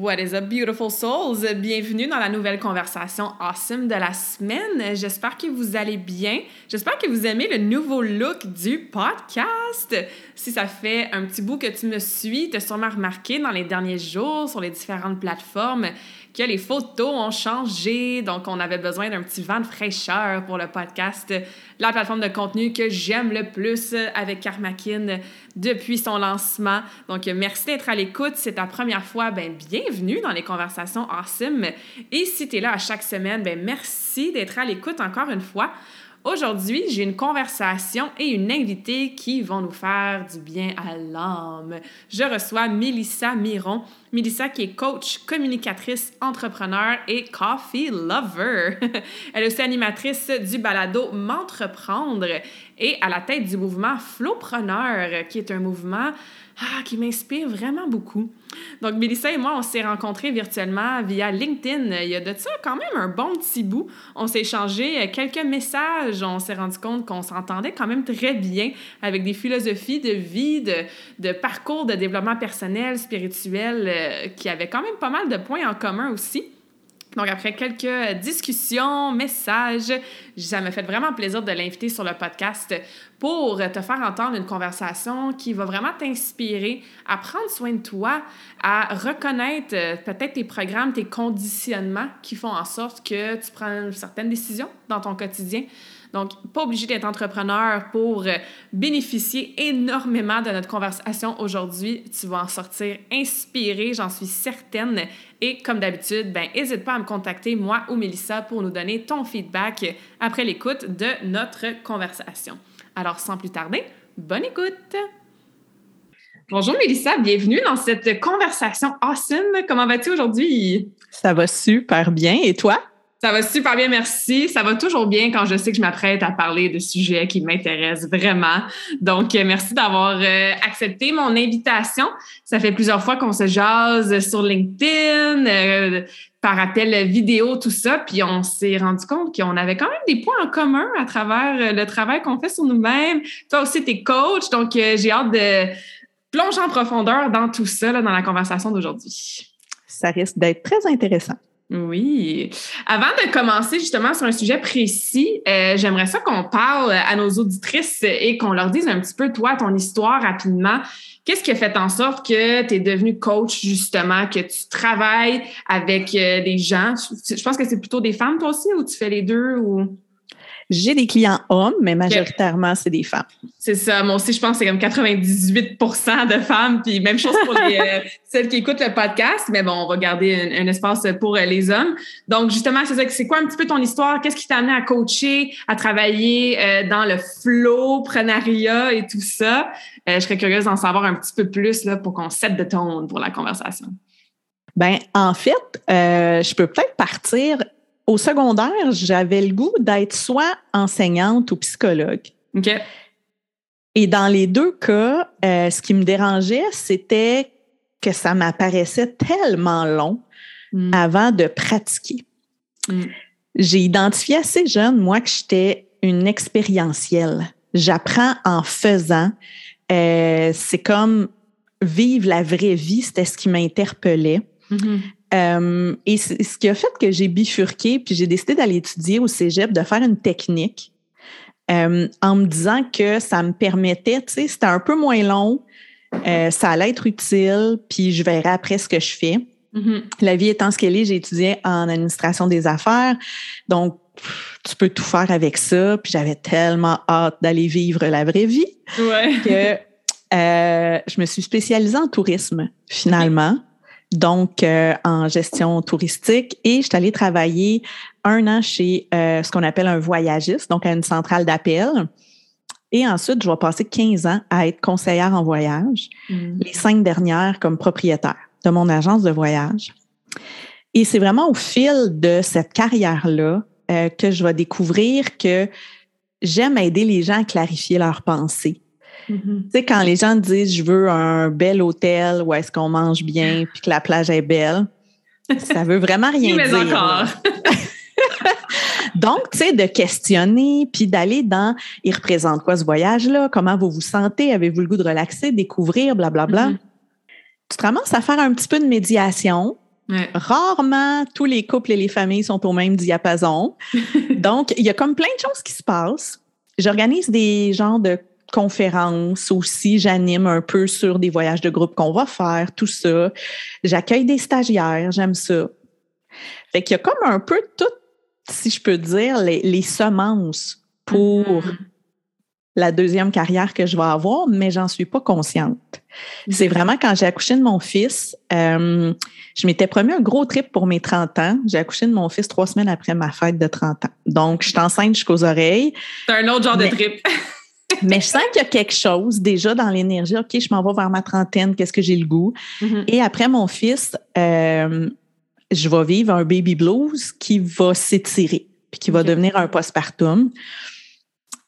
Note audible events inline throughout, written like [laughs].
What is up, beautiful souls? Bienvenue dans la nouvelle conversation awesome de la semaine. J'espère que vous allez bien. J'espère que vous aimez le nouveau look du podcast. Si ça fait un petit bout que tu me suis, tu as sûrement remarqué dans les derniers jours sur les différentes plateformes que les photos ont changé. Donc, on avait besoin d'un petit vent de fraîcheur pour le podcast, la plateforme de contenu que j'aime le plus avec Karmakin depuis son lancement. Donc, merci d'être à l'écoute. C'est ta première fois, ben bienvenue dans les conversations awesome. Et si tu es là à chaque semaine, ben merci d'être à l'écoute encore une fois. Aujourd'hui, j'ai une conversation et une invitée qui vont nous faire du bien à l'âme. Je reçois Mélissa Miron. Mélissa qui est coach, communicatrice, entrepreneur et coffee lover. [laughs] Elle est aussi animatrice du balado M'entreprendre et à la tête du mouvement Flowpreneur, qui est un mouvement ah, qui m'inspire vraiment beaucoup. Donc, Mélissa et moi, on s'est rencontrés virtuellement via LinkedIn. Il y a de ça quand même un bon petit bout. On s'est échangé quelques messages. On s'est rendu compte qu'on s'entendait quand même très bien avec des philosophies de vie, de, de parcours de développement personnel, spirituel, euh, qui avaient quand même pas mal de points en commun aussi. Donc, après quelques discussions, messages, ça me fait vraiment plaisir de l'inviter sur le podcast pour te faire entendre une conversation qui va vraiment t'inspirer à prendre soin de toi, à reconnaître euh, peut-être tes programmes, tes conditionnements qui font en sorte que tu prends certaines décisions dans ton quotidien. Donc, pas obligé d'être entrepreneur pour euh, bénéficier énormément de notre conversation aujourd'hui. Tu vas en sortir inspiré, j'en suis certaine. Et comme d'habitude, ben, n'hésite pas à me contacter, moi ou Mélissa, pour nous donner ton feedback après l'écoute de notre conversation. Alors, sans plus tarder, bonne écoute! Bonjour Mélissa, bienvenue dans cette conversation awesome. Comment vas-tu aujourd'hui? Ça va super bien. Et toi? Ça va super bien, merci. Ça va toujours bien quand je sais que je m'apprête à parler de sujets qui m'intéressent vraiment. Donc, euh, merci d'avoir euh, accepté mon invitation. Ça fait plusieurs fois qu'on se jase sur LinkedIn, euh, par appel vidéo, tout ça. Puis on s'est rendu compte qu'on avait quand même des points en commun à travers le travail qu'on fait sur nous-mêmes. Toi aussi, tu es coach, donc j'ai hâte de plonger en profondeur dans tout ça, dans la conversation d'aujourd'hui. Ça risque d'être très intéressant. Oui. Avant de commencer justement sur un sujet précis, euh, j'aimerais ça qu'on parle à nos auditrices et qu'on leur dise un petit peu, toi, ton histoire rapidement. Qu'est-ce qui a fait en sorte que tu es devenu coach, justement, que tu travailles avec euh, des gens? Je pense que c'est plutôt des femmes, toi aussi, ou tu fais les deux? Ou... J'ai des clients hommes, mais majoritairement, c'est des femmes. C'est ça. Moi aussi, je pense que c'est comme 98% de femmes. Puis même chose pour les, euh, [laughs] celles qui écoutent le podcast. Mais bon, on va garder un, espace pour euh, les hommes. Donc, justement, c'est ça. C'est quoi un petit peu ton histoire? Qu'est-ce qui t'a amené à coacher, à travailler euh, dans le flow, prenariat et tout ça? je serais curieuse d'en savoir un petit peu plus là, pour qu'on set de tone pour la conversation. Ben, en fait, je peux peut-être partir au secondaire, j'avais le goût d'être soit enseignante ou psychologue. OK. Et dans les deux cas, euh, ce qui me dérangeait, c'était que ça m'apparaissait tellement long hmm. avant de pratiquer. Hmm. J'ai identifié assez jeune, moi, que j'étais une expérientielle. J'apprends en faisant. Euh, c'est comme vivre la vraie vie, c'était ce qui m'interpellait. Mm-hmm. Euh, et ce qui a fait que j'ai bifurqué, puis j'ai décidé d'aller étudier au cégep, de faire une technique, euh, en me disant que ça me permettait, tu sais, c'était un peu moins long, euh, ça allait être utile, puis je verrai après ce que je fais. Mm-hmm. La vie étant ce qu'elle est, j'ai étudié en administration des affaires, donc tu peux tout faire avec ça, puis j'avais tellement hâte d'aller vivre la vraie vie ouais. que je me suis spécialisée en tourisme finalement. [laughs] donc en gestion touristique, et je suis allée travailler un an chez ce qu'on appelle un voyagiste, donc à une centrale d'appel. Et ensuite, je vais passer 15 ans à être conseillère en voyage, mm. les cinq dernières comme propriétaire de mon agence de voyage. Et c'est vraiment au fil de cette carrière-là euh, que je vais découvrir que j'aime aider les gens à clarifier leurs pensées. Mm-hmm. Tu sais, quand les gens disent je veux un bel hôtel où est-ce qu'on mange bien [laughs] puis que la plage est belle, ça veut vraiment rien [laughs] dire. encore. [laughs] Donc, tu sais, de questionner, puis d'aller dans, il représente quoi ce voyage-là? Comment vous vous sentez? Avez-vous le goût de relaxer, découvrir, blablabla? Bla, bla. Mm-hmm. Tu te ramasses à faire un petit peu de médiation. Rarement, tous les couples et les familles sont au même diapason. Donc, il y a comme plein de choses qui se passent. J'organise des genres de conférences aussi. J'anime un peu sur des voyages de groupe qu'on va faire, tout ça. J'accueille des stagiaires, j'aime ça. Fait qu'il y a comme un peu tout si je peux dire, les, semences pour mm-hmm. la deuxième carrière que je vais avoir, mais j'en suis pas consciente. C'est vraiment quand j'ai accouché de mon fils, euh, je m'étais promis un gros trip pour mes 30 ans. J'ai accouché de mon fils trois semaines après ma fête de 30 ans. Donc, je suis enceinte jusqu'aux oreilles. C'est un autre genre de trip. [laughs] mais je sens qu'il y a quelque chose déjà dans l'énergie. OK, je m'en vais vers ma trentaine, qu'est-ce que j'ai le goût? Mm-hmm. Et après mon fils, euh, je vais vivre un baby blues qui va s'étirer, puis qui va devenir un postpartum.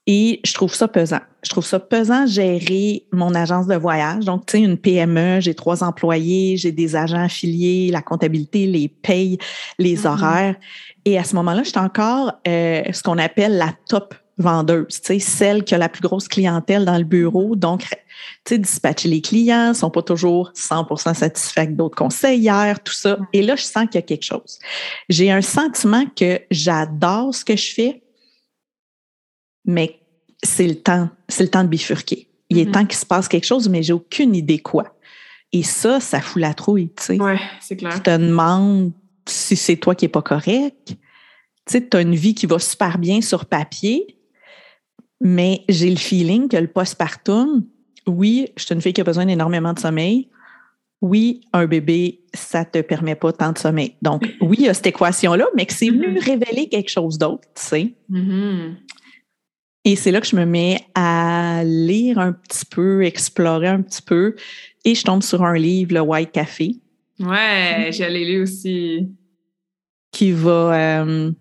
Et je trouve ça pesant. Je trouve ça pesant gérer mon agence de voyage. Donc, tu sais, une PME, j'ai trois employés, j'ai des agents affiliés, la comptabilité, les payes, les mm-hmm. horaires. Et à ce moment-là, j'étais encore euh, ce qu'on appelle la top vendeuse, tu sais, celle qui a la plus grosse clientèle dans le bureau. Donc, dispatcher les clients, sont pas toujours 100% satisfaits avec d'autres conseillères, tout ça. Et là, je sens qu'il y a quelque chose. J'ai un sentiment que j'adore ce que je fais, mais c'est le temps, c'est le temps de bifurquer. Il est mm-hmm. temps qu'il se passe quelque chose, mais j'ai aucune idée quoi. Et ça, ça fout la trouille, tu sais. Ouais, c'est clair. Tu te demandes si c'est toi qui est pas correct. Tu sais, tu as une vie qui va super bien sur papier, mais j'ai le feeling que le postpartum, oui, je suis une fille qui a besoin d'énormément de sommeil. Oui, un bébé, ça te permet pas tant de sommeil. Donc, oui, il y a cette équation-là, mais que c'est venu mm-hmm. révéler quelque chose d'autre, tu sais. Mm-hmm. Et c'est là que je me mets à lire un petit peu, explorer un petit peu, et je tombe sur un livre, Le White Café. Ouais, j'allais lu aussi. Qui va euh,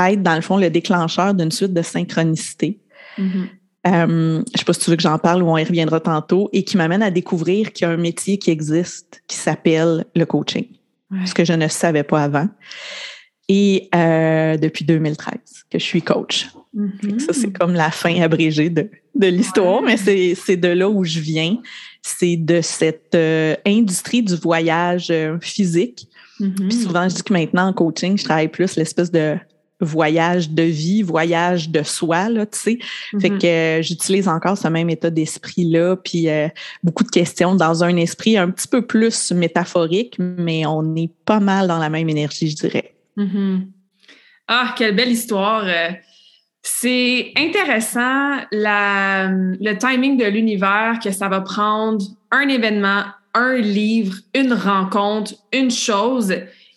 être, dans le fond, le déclencheur d'une suite de synchronicité. Mm-hmm. Euh, je sais pas si tu veux que j'en parle ou on y reviendra tantôt, et qui m'amène à découvrir qu'il y a un métier qui existe qui s'appelle le coaching, ce que je ne savais pas avant. Et euh, depuis 2013 que je suis coach. Mm-hmm. Ça, c'est comme la fin abrégée de, de l'histoire, mais c'est de là où je viens. C'est de cette euh, industrie du voyage physique. Mm-hmm. Puis souvent, je dis que maintenant, en coaching, je travaille plus l'espèce de voyage de vie, voyage de soi, là, tu sais. Fait mm-hmm. que euh, j'utilise encore ce même état d'esprit-là, puis euh, beaucoup de questions dans un esprit un petit peu plus métaphorique, mais on est pas mal dans la même énergie, je dirais. Mm-hmm. Ah, quelle belle histoire! Euh, c'est intéressant la, le timing de l'univers que ça va prendre un événement, un livre, une rencontre, une chose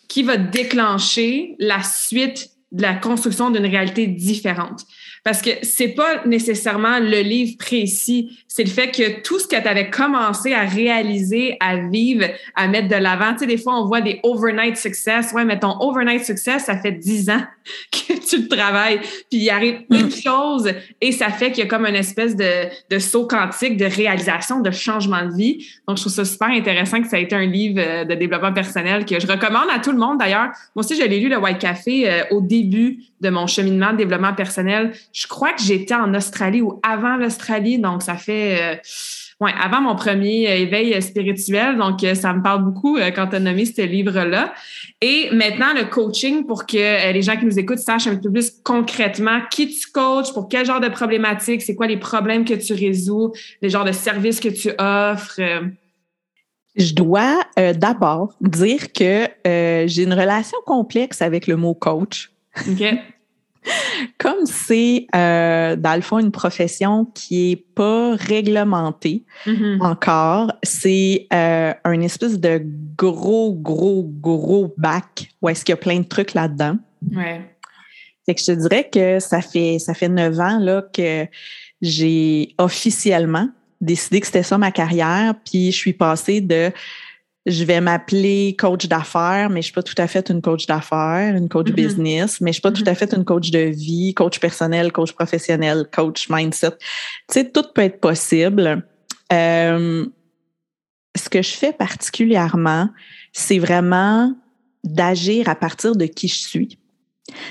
qui va déclencher la suite de la construction d'une réalité différente. Parce que c'est pas nécessairement le livre précis, c'est le fait que tout ce que tu avais commencé à réaliser, à vivre, à mettre de l'avant, tu sais, des fois, on voit des overnight success. Ouais, mais ton overnight success, ça fait dix ans [laughs] que tu le travailles, puis il arrive une chose et ça fait qu'il y a comme une espèce de, de saut quantique, de réalisation, de changement de vie. Donc, je trouve ça super intéressant que ça ait été un livre euh, de développement personnel que je recommande à tout le monde. D'ailleurs, moi aussi, je l'ai lu, le White Café, euh, au début de mon cheminement de développement personnel. Je crois que j'étais en Australie ou avant l'Australie, donc ça fait euh, ouais, avant mon premier éveil spirituel. Donc, euh, ça me parle beaucoup euh, quand tu as nommé ce livre-là. Et maintenant, le coaching pour que les gens qui nous écoutent sachent un peu plus concrètement qui tu coaches, pour quel genre de problématiques, c'est quoi les problèmes que tu résous, les genres de services que tu offres. Je dois d'abord dire que j'ai une relation complexe avec le mot coach. [laughs] Comme c'est, euh, dans le fond, une profession qui est pas réglementée mm-hmm. encore, c'est euh, un espèce de gros, gros, gros bac où est-ce qu'il y a plein de trucs là-dedans. Ouais. Fait que je te dirais que ça fait ça fait neuf ans là que j'ai officiellement décidé que c'était ça ma carrière, puis je suis passée de je vais m'appeler coach d'affaires, mais je suis pas tout à fait une coach d'affaires, une coach mm-hmm. business, mais je suis pas tout mm-hmm. à fait une coach de vie, coach personnel, coach professionnel, coach mindset. Tu sais, tout peut être possible. Euh, ce que je fais particulièrement, c'est vraiment d'agir à partir de qui je suis.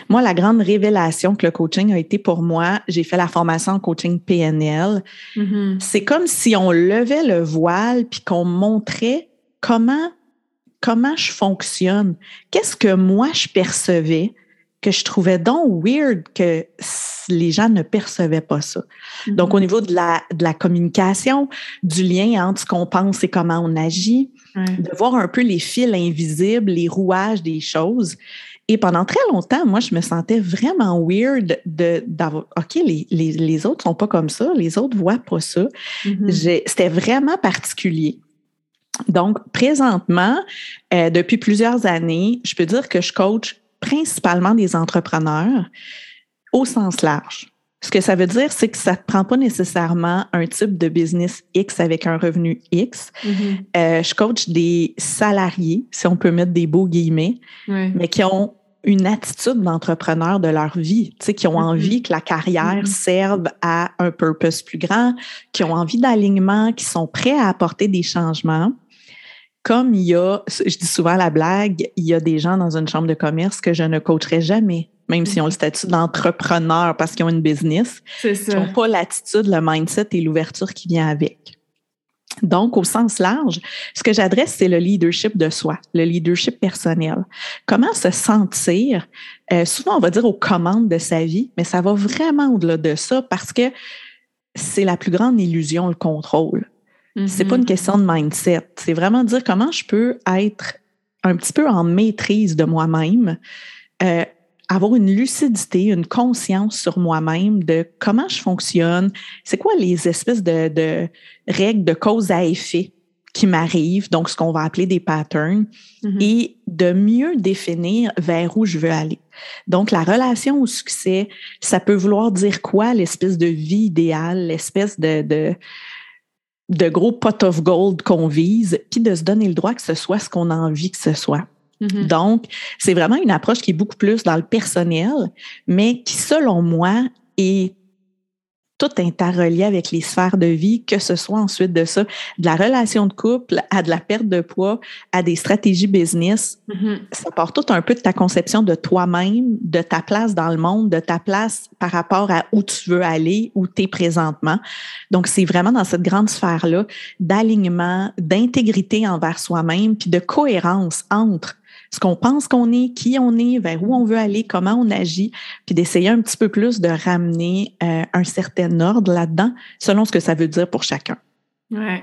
Moi, la grande révélation que le coaching a été pour moi, j'ai fait la formation en coaching PNL. Mm-hmm. C'est comme si on levait le voile puis qu'on montrait comment, comment je fonctionne? Qu'est-ce que moi je percevais que je trouvais donc weird que les gens ne percevaient pas ça? Donc, au mm-hmm. niveau de la, de la communication, du lien entre ce qu'on pense et comment on agit, de voir un peu les fils invisibles, les rouages des choses. Et pendant très longtemps, moi, je me sentais vraiment weird de d'avoir OK, les, les, les, autres sont pas comme ça, les autres voient pas ça. Mm-hmm. C'était vraiment particulier. Donc, présentement, euh, depuis plusieurs années, je peux dire que je coach principalement des entrepreneurs au sens large. Ce que ça veut dire, c'est que ça ne prend pas nécessairement un type de business X avec un revenu X. Mm-hmm. Euh, je coach des salariés, si on peut mettre des beaux guillemets, mais qui ont une attitude d'entrepreneur de leur vie, tu sais, qui ont mm-hmm. envie que la carrière mm-hmm. serve à un purpose plus grand, qui ont envie d'alignement, qui sont prêts à apporter des changements comme il y a, je dis souvent la blague, il y a des gens dans une chambre de commerce que je ne coacherai jamais, même s'ils ont le statut d'entrepreneur parce qu'ils ont une business. C'est ça. Ils n'ont pas l'attitude, le mindset et l'ouverture qui vient avec. Donc, au sens large, ce que j'adresse, c'est le leadership de soi, le leadership personnel. Comment se sentir, euh, souvent on va dire aux commandes de sa vie, mais ça va vraiment au-delà de ça parce que c'est la plus grande illusion, le contrôle. C'est pas une mm-hmm. question de mindset. C'est vraiment dire comment je peux être un petit peu en maîtrise de moi-même, euh, avoir une lucidité, une conscience sur moi-même de comment je fonctionne, c'est quoi les espèces de, de, règles de cause à effet qui m'arrivent, donc ce qu'on va appeler des patterns, mm-hmm. et de mieux définir vers où je veux aller. Donc, la relation au succès, ça peut vouloir dire quoi, l'espèce de vie idéale, l'espèce de, de de gros pot of gold qu'on vise, puis de se donner le droit que ce soit ce qu'on a envie que ce soit. Mm-hmm. Donc, c'est vraiment une approche qui est beaucoup plus dans le personnel, mais qui, selon moi, est tout interrelié avec les sphères de vie, que ce soit ensuite de ça, de la relation de couple à de la perte de poids, à des stratégies business. Mm-hmm. Ça part tout un peu de ta conception de toi-même, de ta place dans le monde, de ta place par rapport à où tu veux aller, où tu es présentement. Donc, c'est vraiment dans cette grande sphère-là d'alignement, d'intégrité envers soi-même, puis de cohérence entre ce qu'on pense qu'on est, qui on est, vers où on veut aller, comment on agit, puis d'essayer un petit peu plus de ramener euh, un certain ordre là-dedans, selon ce que ça veut dire pour chacun. Ouais.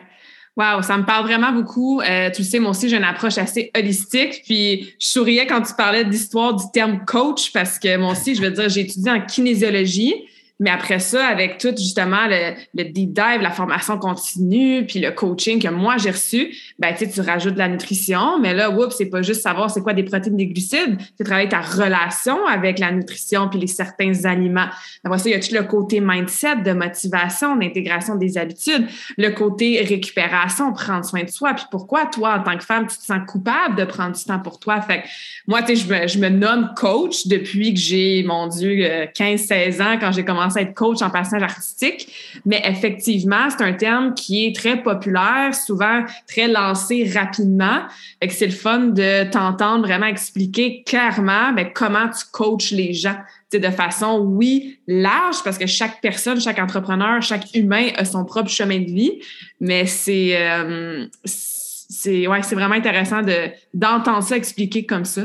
Wow, ça me parle vraiment beaucoup. Euh, tu le sais, moi aussi, j'ai une approche assez holistique. Puis, je souriais quand tu parlais de l'histoire du terme coach parce que moi aussi, je veux dire, j'ai étudié en kinésiologie. Mais après ça, avec tout justement le, deep dive, la formation continue, puis le coaching que moi j'ai reçu, ben tu rajoutes de la nutrition, mais là, oups, c'est pas juste savoir c'est quoi des protéines, des glucides, c'est travailler ta relation avec la nutrition puis les certains aliments. Après ça, il y a tout le côté mindset, de motivation, d'intégration des habitudes, le côté récupération, prendre soin de soi. Puis pourquoi toi, en tant que femme, tu te sens coupable de prendre du temps pour toi? Fait que moi, tu sais, je me, nomme coach depuis que j'ai, mon Dieu, 15-16 ans, quand j'ai commencé être coach en passage artistique, mais effectivement, c'est un terme qui est très populaire, souvent très lancé rapidement. c'est le fun de t'entendre vraiment expliquer clairement comment tu coaches les gens de façon, oui, large, parce que chaque personne, chaque entrepreneur, chaque humain a son propre chemin de vie, mais c'est euh, c'est c'est vraiment intéressant de d'entendre ça expliquer comme ça.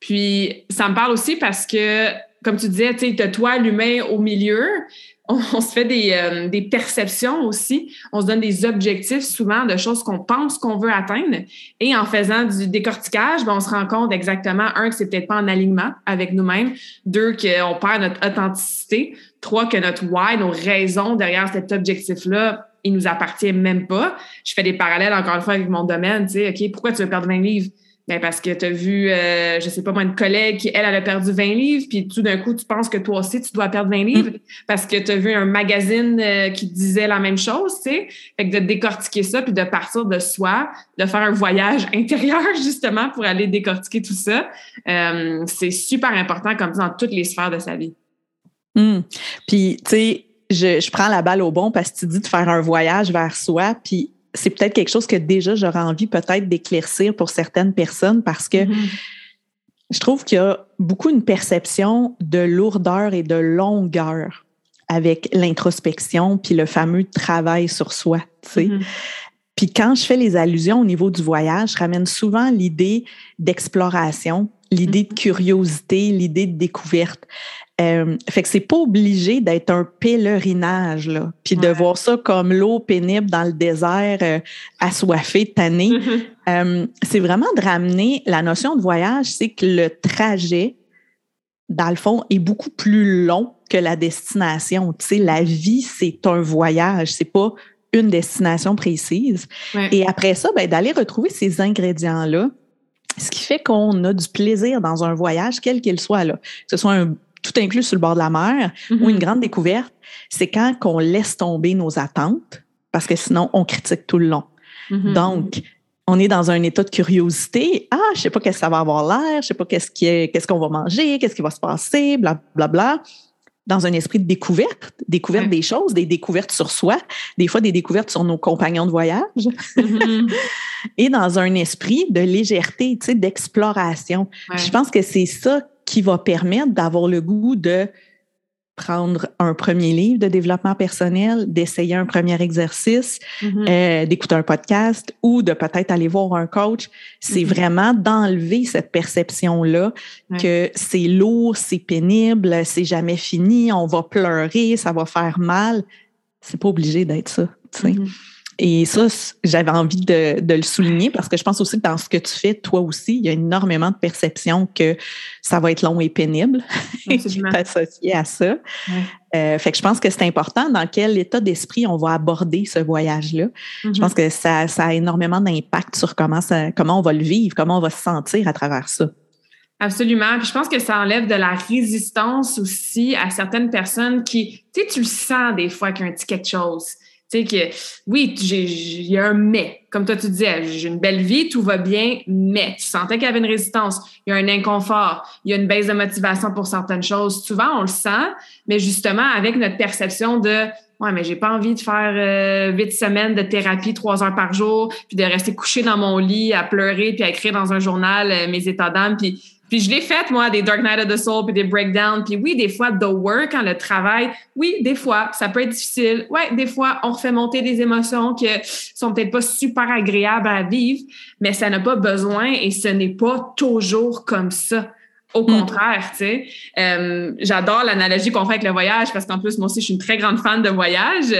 Puis ça me parle aussi parce que comme tu disais, tu sais, toi l'humain au milieu, on, se fait des, euh, des, perceptions aussi. On se donne des objectifs souvent de choses qu'on pense qu'on veut atteindre. Et en faisant du décortiquage, ben, on se rend compte exactement, un, que c'est peut-être pas en alignement avec nous-mêmes. Deux, qu'on perd notre authenticité. Trois, que notre why, nos raisons derrière cet objectif-là, il nous appartient même pas. Je fais des parallèles encore une fois avec mon domaine. Tu sais, OK, pourquoi tu veux perdre 20 livres? Ben parce que tu as vu, euh, je sais pas moi, une collègue qui, elle, elle a perdu 20 livres, puis tout d'un coup, tu penses que toi aussi, tu dois perdre 20 livres mm. parce que tu as vu un magazine euh, qui disait la même chose, tu sais. Fait que de décortiquer ça, puis de partir de soi, de faire un voyage [laughs] intérieur, justement, pour aller décortiquer tout ça, euh, c'est super important, comme dans toutes les sphères de sa vie. Mm. Puis, tu sais, je, je prends la balle au bon parce que tu dis de faire un voyage vers soi, puis c'est peut-être quelque chose que déjà j'aurais envie peut-être d'éclaircir pour certaines personnes parce que mm-hmm. je trouve qu'il y a beaucoup une perception de lourdeur et de longueur avec l'introspection puis le fameux travail sur soi, tu sais. Mm-hmm. Puis quand je fais les allusions au niveau du voyage, je ramène souvent l'idée d'exploration, l'idée de mm-hmm. curiosité, l'idée de découverte. Euh, fait que c'est pas obligé d'être un pèlerinage, là, puis de voir ça comme l'eau pénible dans le désert, euh, assoiffé, tanné. [laughs] euh, c'est vraiment de ramener la notion de voyage, c'est que le trajet, dans le fond, est beaucoup plus long que la destination. Tu sais, la vie, c'est un voyage, c'est pas une destination précise. Et après ça, ben, d'aller retrouver ces ingrédients-là, ce qui fait qu'on a du plaisir dans un voyage, quel qu'il soit, là. que ce soit un tout inclus sur le bord de la mer, ou une mm-hmm. grande découverte, c'est quand qu'on laisse tomber nos attentes, parce que sinon, on critique tout le long. Mm-hmm. Donc, on est dans un état de curiosité. Ah, je sais pas qu'est-ce que ça va avoir l'air, je sais pas qu'est-ce qui est, qu'est-ce qu'on va manger, qu'est-ce qui va se passer, bla bla bla. Dans un esprit de découverte, découverte des choses, des découvertes sur soi, des fois des découvertes sur nos compagnons de voyage, mm-hmm. [laughs] et dans un esprit de légèreté, tu sais, d'exploration. Je pense que c'est ça qui va permettre d'avoir le goût de prendre un premier livre de développement personnel, d'essayer un premier exercice, mm-hmm. euh, d'écouter un podcast ou de peut-être aller voir un coach. C'est mm-hmm. vraiment d'enlever cette perception-là que c'est lourd, c'est pénible, c'est jamais fini, on va pleurer, ça va faire mal. C'est pas obligé d'être ça. Sais. Et ça, j'avais envie de, le souligner parce que je pense aussi que dans ce que tu fais, toi aussi, il y a énormément de perception que ça va être long et pénible [laughs] associé à ça. Euh, fait que je pense que c'est important dans quel état d'esprit on va aborder ce voyage-là. Je pense que ça, ça a énormément d'impact sur comment, ça, comment on va le vivre, comment on va se sentir à travers ça. Absolument. Puis je pense que ça enlève de la résistance aussi à certaines personnes qui, tu sais, tu le sens des fois qu'il y a un petit quelque chose. Que, oui, il y a un mais. Comme toi, tu disais, j'ai une belle vie, tout va bien, mais tu sentais qu'il y avait une résistance, il y a un inconfort, il y a une baisse de motivation pour certaines choses. Souvent, on le sent, mais justement, avec notre perception de Ouais, mais j'ai pas envie de faire euh, huit semaines de thérapie, trois heures par jour, puis de rester couché dans mon lit à pleurer, puis à écrire dans un journal euh, mes états d'âme, puis puis je l'ai fait, moi, des Dark Night of the Soul, puis des Breakdowns. Puis oui, des fois, the work, hein, le travail, oui, des fois, ça peut être difficile. Ouais, des fois, on refait monter des émotions qui sont peut-être pas super agréables à vivre, mais ça n'a pas besoin et ce n'est pas toujours comme ça. Au mm. contraire, tu sais. Euh, j'adore l'analogie qu'on fait avec le voyage parce qu'en plus, moi aussi, je suis une très grande fan de voyage.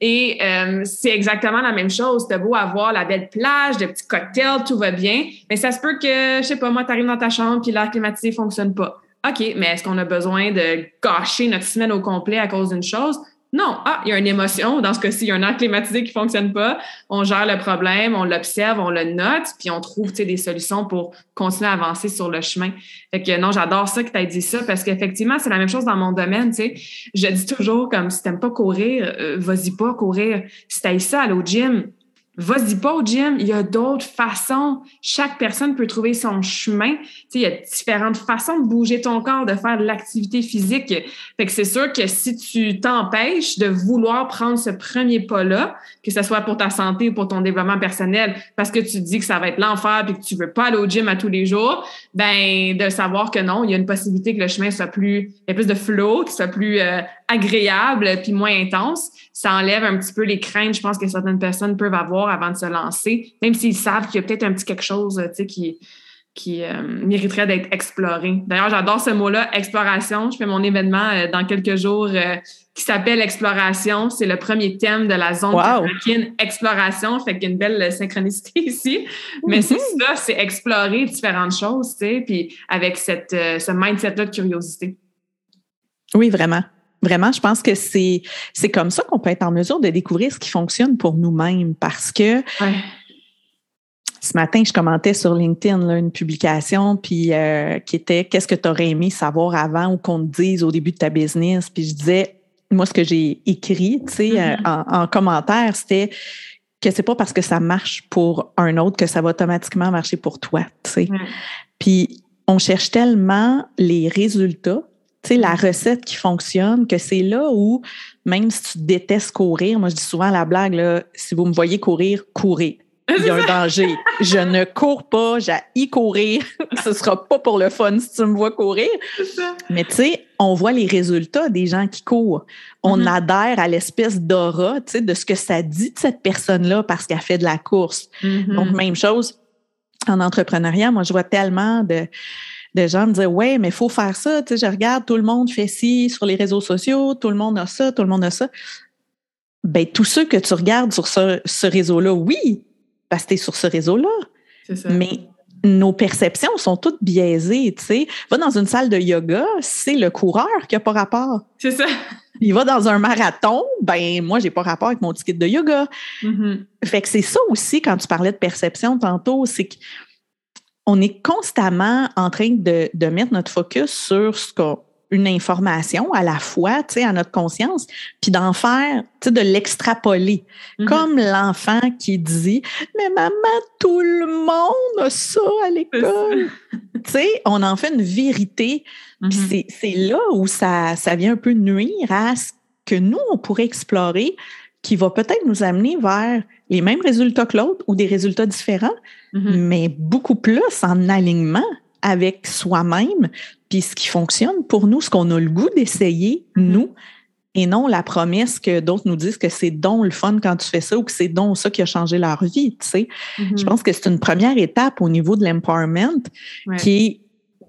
Et euh, c'est exactement la même chose. T'as beau avoir la belle plage, de petits cocktails, tout va bien. Mais ça se peut que, je sais pas, moi, t'arrives dans ta chambre puis l'air climatisé fonctionne pas. OK, mais est-ce qu'on a besoin de gâcher notre semaine au complet à cause d'une chose? Non, ah, il y a une émotion. Dans ce cas-ci, il y a un air climatisé qui fonctionne pas. On gère le problème, on l'observe, on le note, puis on trouve des solutions pour continuer à avancer sur le chemin. Fait que non, j'adore ça que tu dit ça parce qu'effectivement, c'est la même chose dans mon domaine. sais. Je dis toujours comme si tu pas courir, euh, vas-y pas courir. Si tu ça, aller au gym, Vas-y pas au gym, il y a d'autres façons. Chaque personne peut trouver son chemin. Tu sais, il y a différentes façons de bouger ton corps, de faire de l'activité physique. Fait que c'est sûr que si tu t'empêches de vouloir prendre ce premier pas-là, que ce soit pour ta santé ou pour ton développement personnel, parce que tu dis que ça va être l'enfer et que tu veux pas aller au gym à tous les jours, ben de savoir que non, il y a une possibilité que le chemin soit plus, il y a plus de flow, qu'il soit plus euh, agréable puis moins intense, ça enlève un petit peu les craintes, je pense que certaines personnes peuvent avoir avant de se lancer, même s'ils savent qu'il y a peut-être un petit quelque chose, tu sais, qui qui euh, mériterait d'être exploré. D'ailleurs, j'adore ce mot-là, exploration. Je fais mon événement euh, dans quelques jours euh, qui s'appelle Exploration. C'est le premier thème de la zone wow. exploration. Fait qu'il y a une belle synchronicité [laughs] ici. Mais c'est ça, c'est explorer différentes choses, tu sais, puis avec cette, ce mindset-là de curiosité. Oui, vraiment. Vraiment, je pense que c'est, c'est comme ça qu'on peut être en mesure de découvrir ce qui fonctionne pour nous-mêmes parce que ce matin, je commentais sur LinkedIn une publication puis euh, qui était Qu'est-ce que tu aurais aimé savoir avant ou qu'on te dise au début de ta business? Puis je disais, moi, ce que j'ai écrit, tu sais, euh, mm-hmm. en, commentaire, c'était que c'est pas parce que ça marche pour un autre que ça va automatiquement marcher pour toi, tu sais. Puis on cherche tellement les résultats, tu sais, la recette qui fonctionne, que c'est là où, même si tu détestes courir, moi je dis souvent la blague, là, si vous me voyez courir, courez [laughs] il y a un danger. Je ne cours pas, j'ai y courir. [laughs] Ce sera pas pour le fun si tu me vois courir. Mais tu sais, on voit les résultats des gens qui courent. On mm-hmm. adhère à l'espèce d'aura, tu sais, de ce que ça dit de cette personne-là parce qu'elle fait de la course. Mm-hmm. Donc, même chose en entrepreneuriat. Moi, je vois tellement de, de gens me dire Ouais, mais il faut faire ça. Tu sais, je regarde, tout le monde fait ci sur les réseaux sociaux, tout le monde a ça, tout le monde a ça. Ben, tous ceux que tu regardes sur ce, ce réseau-là, oui, parce que tu es sur ce réseau-là. Mais nos perceptions sont toutes biaisées, tu sais. Va dans une salle de yoga, c'est le coureur qui n'a pas rapport. C'est ça. Il va dans un marathon, ben moi, j'ai pas rapport avec mon ticket de yoga. Mm-hmm. Fait que c'est ça aussi, quand tu parlais de perception tantôt, c'est qu'on est constamment en train de, de mettre notre focus sur ce qu'on une information à la fois, tu sais, à notre conscience, puis d'en faire, tu sais, de l'extrapoler. Mm-hmm. Comme l'enfant qui dit, mais maman, tout le monde a ça à l'école. tu sais, on en fait une vérité. Puis mm-hmm. c'est là où ça, ça vient un peu nuire à ce que nous, on pourrait explorer, qui va peut-être nous amener vers les mêmes résultats que l'autre ou des résultats différents, mm-hmm. mais beaucoup plus en alignement avec soi-même, puis ce qui fonctionne pour nous, ce qu'on a le goût d'essayer, mm-hmm. nous, et non la promesse que d'autres nous disent que c'est donc le fun quand tu fais ça ou que c'est donc ça qui a changé leur vie, tu sais. Mm-hmm. Je pense que c'est une première étape au niveau de l'empowerment qui est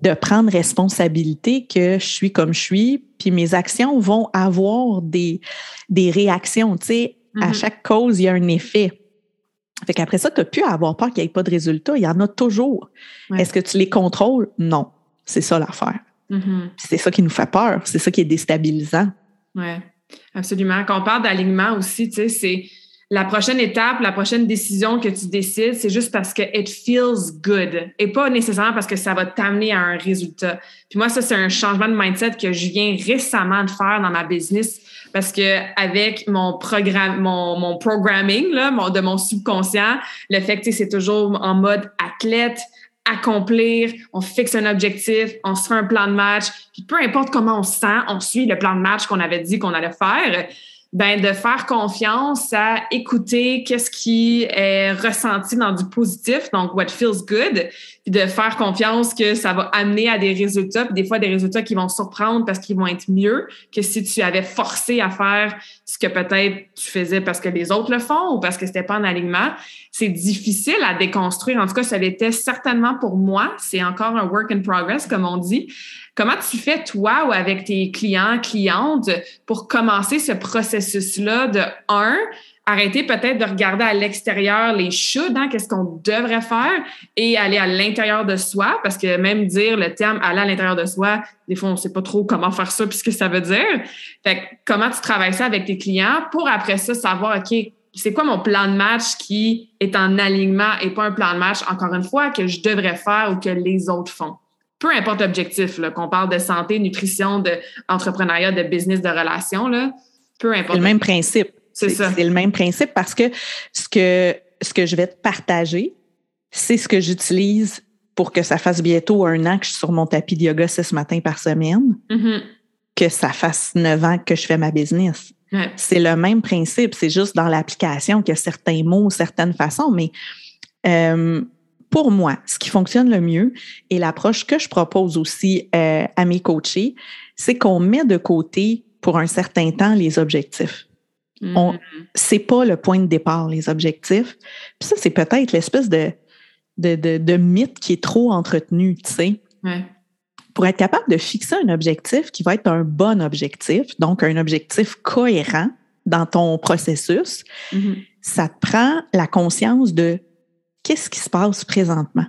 de prendre responsabilité que je suis comme je suis, puis mes actions vont avoir des, des réactions, tu sais. À mm-hmm. chaque cause, il y a un effet. Fait qu'après ça, tu as pu avoir peur qu'il n'y ait pas de résultats. Il y en a toujours. Est-ce que tu les contrôles? Non. C'est ça l'affaire. Mm-hmm. C'est ça qui nous fait peur. C'est ça qui est déstabilisant. Oui, absolument. Quand on parle d'alignement aussi, tu sais, c'est la prochaine étape, la prochaine décision que tu décides, c'est juste parce que it feels good et pas nécessairement parce que ça va t'amener à un résultat. Puis moi, ça, c'est un changement de mindset que je viens récemment de faire dans ma business parce que avec mon programme, mon, mon programming là, de mon subconscient, le fait que c'est toujours en mode athlète, accomplir, on fixe un objectif, on se fait un plan de match, puis peu importe comment on se sent, on suit le plan de match qu'on avait dit qu'on allait faire ben de faire confiance à écouter qu'est-ce qui est ressenti dans du positif, donc what feels good, puis de faire confiance que ça va amener à des résultats, puis des fois des résultats qui vont surprendre parce qu'ils vont être mieux que si tu avais forcé à faire ce que peut-être tu faisais parce que les autres le font ou parce que c'était pas en alignement. C'est difficile à déconstruire. En tout cas, ça l'était certainement pour moi. C'est encore un work in progress, comme on dit. Comment tu fais, toi, ou avec tes clients, clientes, pour commencer ce processus-là de, un, arrêter peut-être de regarder à l'extérieur les should, hein, qu'est-ce qu'on devrait faire, et aller à l'intérieur de soi, parce que même dire le terme aller à l'intérieur de soi, des fois, on ne sait pas trop comment faire ça, puis ce que ça veut dire. Fait comment tu travailles ça avec tes clients pour après ça savoir, OK, c'est quoi mon plan de match qui est en alignement et pas un plan de match, encore une fois, que je devrais faire ou que les autres font? Peu importe l'objectif, qu'on parle de santé, nutrition, d'entrepreneuriat, de, business, de relations, là, peu importe. C'est le même principe. C'est ça. C'est le même principe parce que ce que, ce que je vais te partager, c'est ce que j'utilise pour que ça fasse bientôt un an que je suis sur mon tapis de yoga six matins par semaine, mm-hmm. que ça fasse neuf ans que je fais ma business. C'est le même principe, c'est juste dans l'application qu'il y a certains mots, certaines façons, mais euh, pour moi, ce qui fonctionne le mieux et l'approche que je propose aussi euh, à mes coachés, c'est qu'on met de côté pour un certain temps les objectifs. Mm -hmm. C'est pas le point de départ, les objectifs. Puis ça, c'est peut-être l'espèce de de, de, de mythe qui est trop entretenu, tu sais. Pour être capable de fixer un objectif qui va être un bon objectif, donc un objectif cohérent dans ton processus, mm-hmm. ça te prend la conscience de qu'est-ce qui se passe présentement?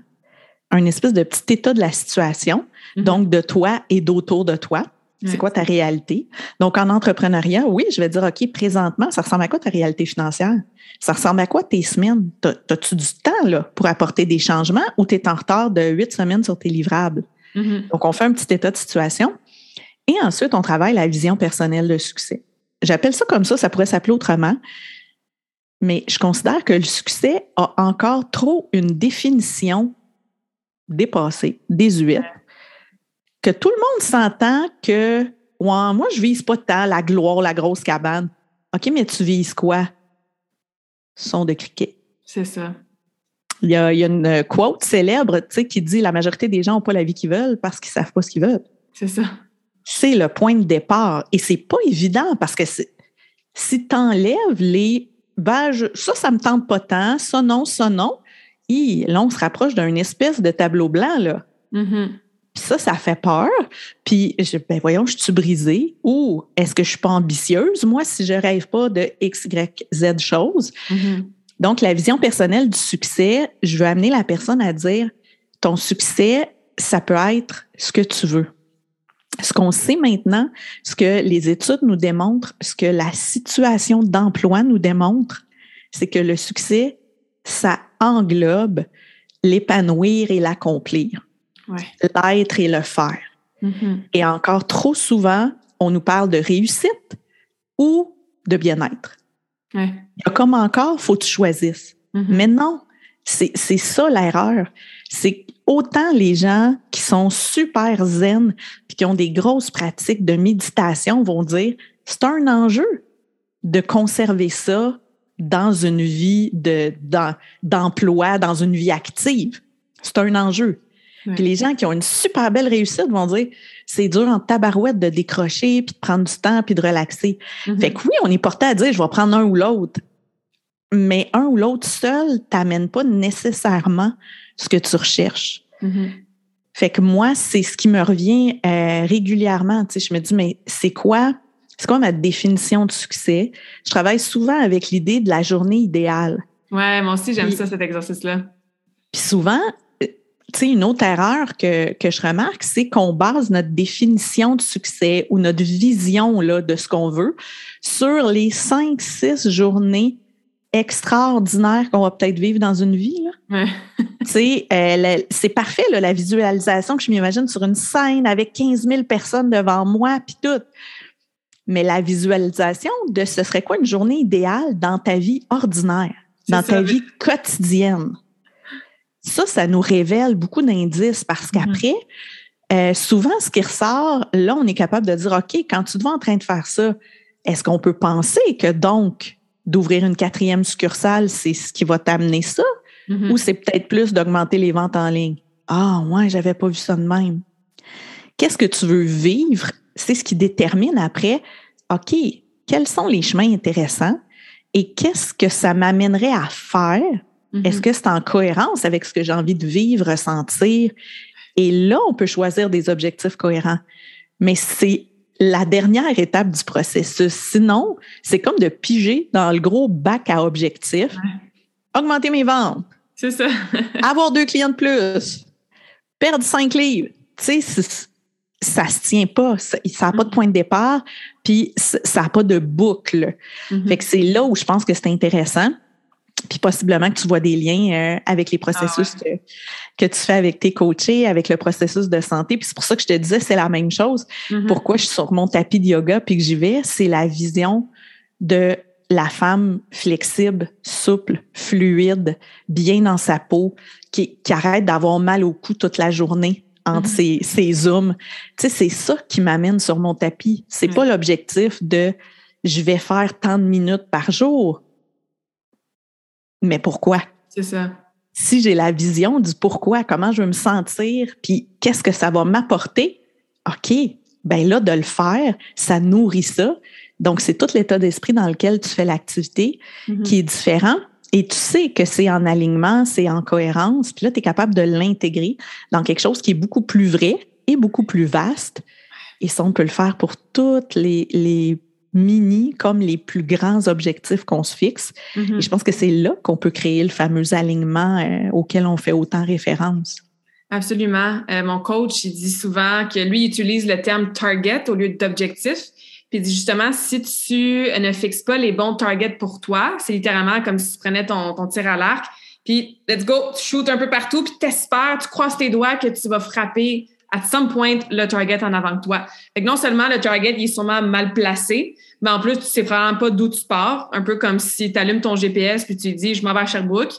Un espèce de petit état de la situation, mm-hmm. donc de toi et d'autour de toi. C'est quoi ta réalité? Donc, en entrepreneuriat, oui, je vais dire, OK, présentement, ça ressemble à quoi ta réalité financière? Ça ressemble à quoi tes semaines? As-tu du temps là, pour apporter des changements ou tu es en retard de huit semaines sur tes livrables? Mm-hmm. Donc, on fait un petit état de situation. Et ensuite, on travaille la vision personnelle de succès. J'appelle ça comme ça, ça pourrait s'appeler autrement. Mais je considère que le succès a encore trop une définition dépassée, désuète que tout le monde s'entend que ouais, moi, je vise pas tant la gloire, la grosse cabane. OK, mais tu vises quoi? Son de criquet. C'est ça. Il y, a, une quote célèbre qui dit La majorité des gens n'ont pas la vie qu'ils veulent parce qu'ils ne savent pas ce qu'ils veulent. C'est ça. C'est le point de départ. Et c'est pas évident parce que si tu enlèves les ben, ça, ça me tente pas tant, ça non, ça non, et là, on se rapproche d'un espèce de tableau blanc. Là. Mm-hmm. Puis ça, ça fait peur. Puis, je, ben voyons, je suis brisée ou est-ce que je suis pas ambitieuse, moi, si je rêve pas de X, Y, Z choses? Mm-hmm. Donc, la vision personnelle du succès, je veux amener la personne à dire, ton succès, ça peut être ce que tu veux. Ce qu'on sait maintenant, ce que les études nous démontrent, ce que la situation d'emploi nous démontre, c'est que le succès, ça englobe l'épanouir et l'accomplir l'être et le faire. Mm-hmm. Et encore trop souvent, on nous parle de réussite ou de bien-être. Comme encore, faut que tu choisisses. Mais non, c'est ça l'erreur. C'est autant les gens qui sont super zen puis qui ont des grosses pratiques de méditation vont dire c'est un enjeu de conserver ça dans une vie d'emploi, dans une vie active. C'est un enjeu. Puis les gens qui ont une super belle réussite vont dire c'est dur en tabarouette de décrocher, puis de prendre du temps, puis de relaxer. Mm-hmm. Fait que oui, on est porté à dire je vais prendre un ou l'autre. Mais un ou l'autre seul t'amène pas nécessairement ce que tu recherches. Mm-hmm. Fait que moi, c'est ce qui me revient euh, régulièrement. Tu sais, je me dis, mais c'est quoi, c'est quoi ma définition de succès? Je travaille souvent avec l'idée de la journée idéale. Ouais, moi aussi, j'aime ça, cet exercice-là. Puis souvent, une autre erreur que, que je remarque, c'est qu'on base notre définition de succès ou notre vision là, de ce qu'on veut sur les cinq, six journées extraordinaires qu'on va peut-être vivre dans une vie. [laughs] Euh, c'est parfait, là, la visualisation que je m'imagine sur une scène avec 15 000 personnes devant moi, puis tout. Mais la visualisation de ce serait quoi une journée idéale dans ta vie ordinaire, dans ta vie quotidienne? Ça, ça nous révèle beaucoup d'indices parce mm-hmm. qu'après, euh, souvent, ce qui ressort, là, on est capable de dire, OK, quand tu te vois en train de faire ça, est-ce qu'on peut penser que donc d'ouvrir une quatrième succursale, c'est ce qui va t'amener ça? Mm-hmm. Ou c'est peut-être plus d'augmenter les ventes en ligne? Ah, ouais, j'avais pas vu ça de même. Qu'est-ce que tu veux vivre? C'est ce qui détermine après, OK, quels sont les chemins intéressants et qu'est-ce que ça m'amènerait à faire? Est-ce mm-hmm. que c'est en cohérence avec ce que j'ai envie de vivre, ressentir? Et là, on peut choisir des objectifs cohérents. Mais c'est la dernière étape du processus. Sinon, c'est comme de piger dans le gros bac à objectifs. Augmenter mes ventes. C'est ça. [laughs] avoir deux clients de plus. Perdre cinq livres. Tu sais, ça se tient pas. Ça n'a pas de mm-hmm. point de départ, puis ça n'a pas de boucle. Mm-hmm. Fait que c'est là où je pense que c'est intéressant puis possiblement que tu vois des liens euh, avec les processus ah que, tu fais avec tes coachés, avec le processus de santé. Puis c'est pour ça que je te disais, c'est la même chose. Mm-hmm. Pourquoi je suis sur mon tapis de yoga puis que j'y vais, c'est la vision de la femme flexible, souple, fluide, bien dans sa peau, qui, arrête d'avoir mal au cou toute la journée entre mm-hmm. ses, zooms. Tu sais, c'est ça qui m'amène sur mon tapis. C'est pas l'objectif de je vais faire tant de minutes par jour mais pourquoi? C'est ça. Si j'ai la vision du pourquoi, comment je veux me sentir, puis qu'est-ce que ça va m'apporter, OK, ben là, de le faire, ça nourrit ça. Donc, c'est tout l'état d'esprit dans lequel tu fais l'activité mm-hmm. qui est différent. et tu sais que c'est en alignement, c'est en cohérence, puis là, tu es capable de l'intégrer dans quelque chose qui est beaucoup plus vrai et beaucoup plus vaste. Et ça, on peut le faire pour toutes les, les mini comme les plus grands objectifs qu'on se fixe. Mm-hmm. Et je pense que c'est là qu'on peut créer le fameux alignement euh, auquel on fait autant référence. Absolument. Euh, mon coach, il dit souvent que lui, il utilise le terme target au lieu d'objectif. Puis il dit justement, si tu ne fixes pas les bons targets pour toi, c'est littéralement comme si tu prenais ton, ton tir à l'arc, puis let's go, tu shootes un peu partout, puis t'espères, tu croises tes doigts que tu vas frapper à some point le target en avant de toi. Fait que non seulement le target il est sûrement mal placé, mais en plus, tu sais vraiment pas d'où tu pars, un peu comme si tu allumes ton GPS puis tu dis je m'en vais à Sherbrooke.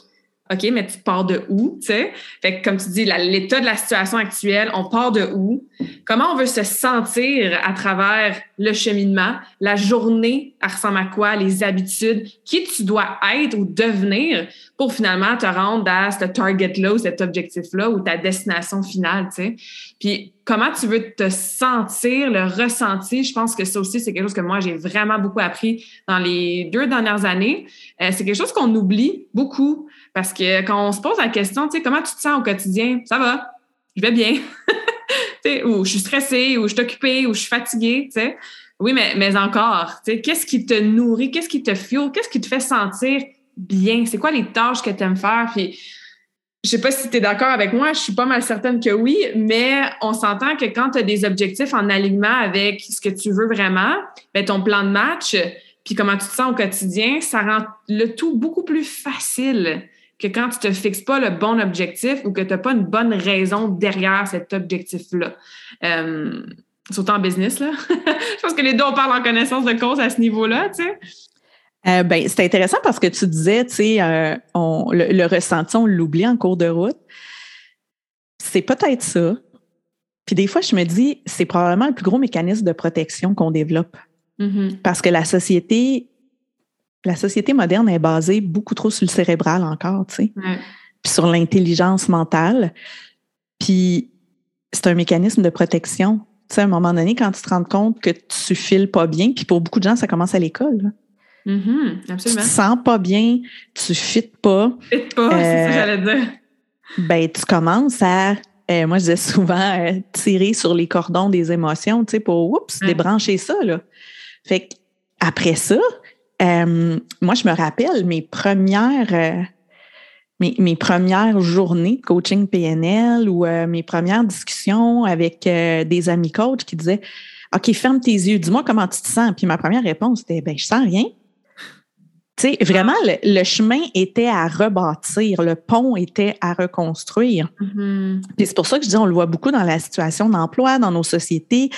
OK, mais tu pars de où, tu sais? Fait que, comme tu dis, l'état de la situation actuelle, on part de où? Comment on veut se sentir à travers le cheminement? La journée, elle ressemble à quoi? Les habitudes? Qui tu dois être ou devenir pour finalement te rendre à ce target-là ou cet objectif-là ou ta destination finale, tu sais? Puis, comment tu veux te sentir, le ressenti? Je pense que ça aussi, c'est quelque chose que moi, j'ai vraiment beaucoup appris dans les deux dernières années. Euh, c'est quelque chose qu'on oublie beaucoup. Parce que quand on se pose la question, tu sais, comment tu te sens au quotidien? Ça va, je vais bien. [laughs] ou je suis stressée, ou je suis occupée, ou je suis fatiguée, tu sais. Oui, mais, mais encore, tu sais, qu'est-ce qui te nourrit, qu'est-ce qui te fuel, qu'est-ce qui te fait sentir bien? C'est quoi les tâches que tu aimes faire? Puis, je sais pas si tu es d'accord avec moi, je suis pas mal certaine que oui, mais on s'entend que quand tu as des objectifs en alignement avec ce que tu veux vraiment, ben ton plan de match, puis comment tu te sens au quotidien, ça rend le tout beaucoup plus facile que quand tu te fixes pas le bon objectif ou que tu n'as pas une bonne raison derrière cet objectif-là. Euh, surtout en business, là. [laughs] je pense que les deux, on parle en connaissance de cause à ce niveau-là, tu sais. Euh, ben, c'est intéressant parce que tu disais, tu sais, euh, le, ressenti, on l'oublie en cours de route. C'est peut-être ça. Puis des fois, je me dis, c'est probablement le plus gros mécanisme de protection qu'on développe. Mm-hmm. Parce que la société la société moderne est basée beaucoup trop sur le cérébral encore, tu sais, puis sur l'intelligence mentale. Puis c'est un mécanisme de protection. Tu sais, à un moment donné, quand tu te rends compte que tu files pas bien, puis pour beaucoup de gens, ça commence à l'école. Mm-hmm, absolument. Tu te sens pas bien, tu fites pas. Fites pas, c'est ça que j'allais dire. Ben, tu commences à euh, moi, je disais souvent euh, tirer sur les cordons des émotions, tu sais, pour oups, débrancher ça. Là. Fait que après ça, euh, moi, je me rappelle mes premières, euh, mes, premières journées de coaching PNL ou euh, mes premières discussions avec des amis coachs qui disaient OK, ferme tes yeux, dis-moi comment tu te sens. Puis ma première réponse était ben, je sens rien. Tu sais, vraiment, le, chemin était à rebâtir, le pont était à reconstruire. Mm-hmm. Puis c'est pour ça que je dis, on le voit beaucoup dans la situation d'emploi, dans nos sociétés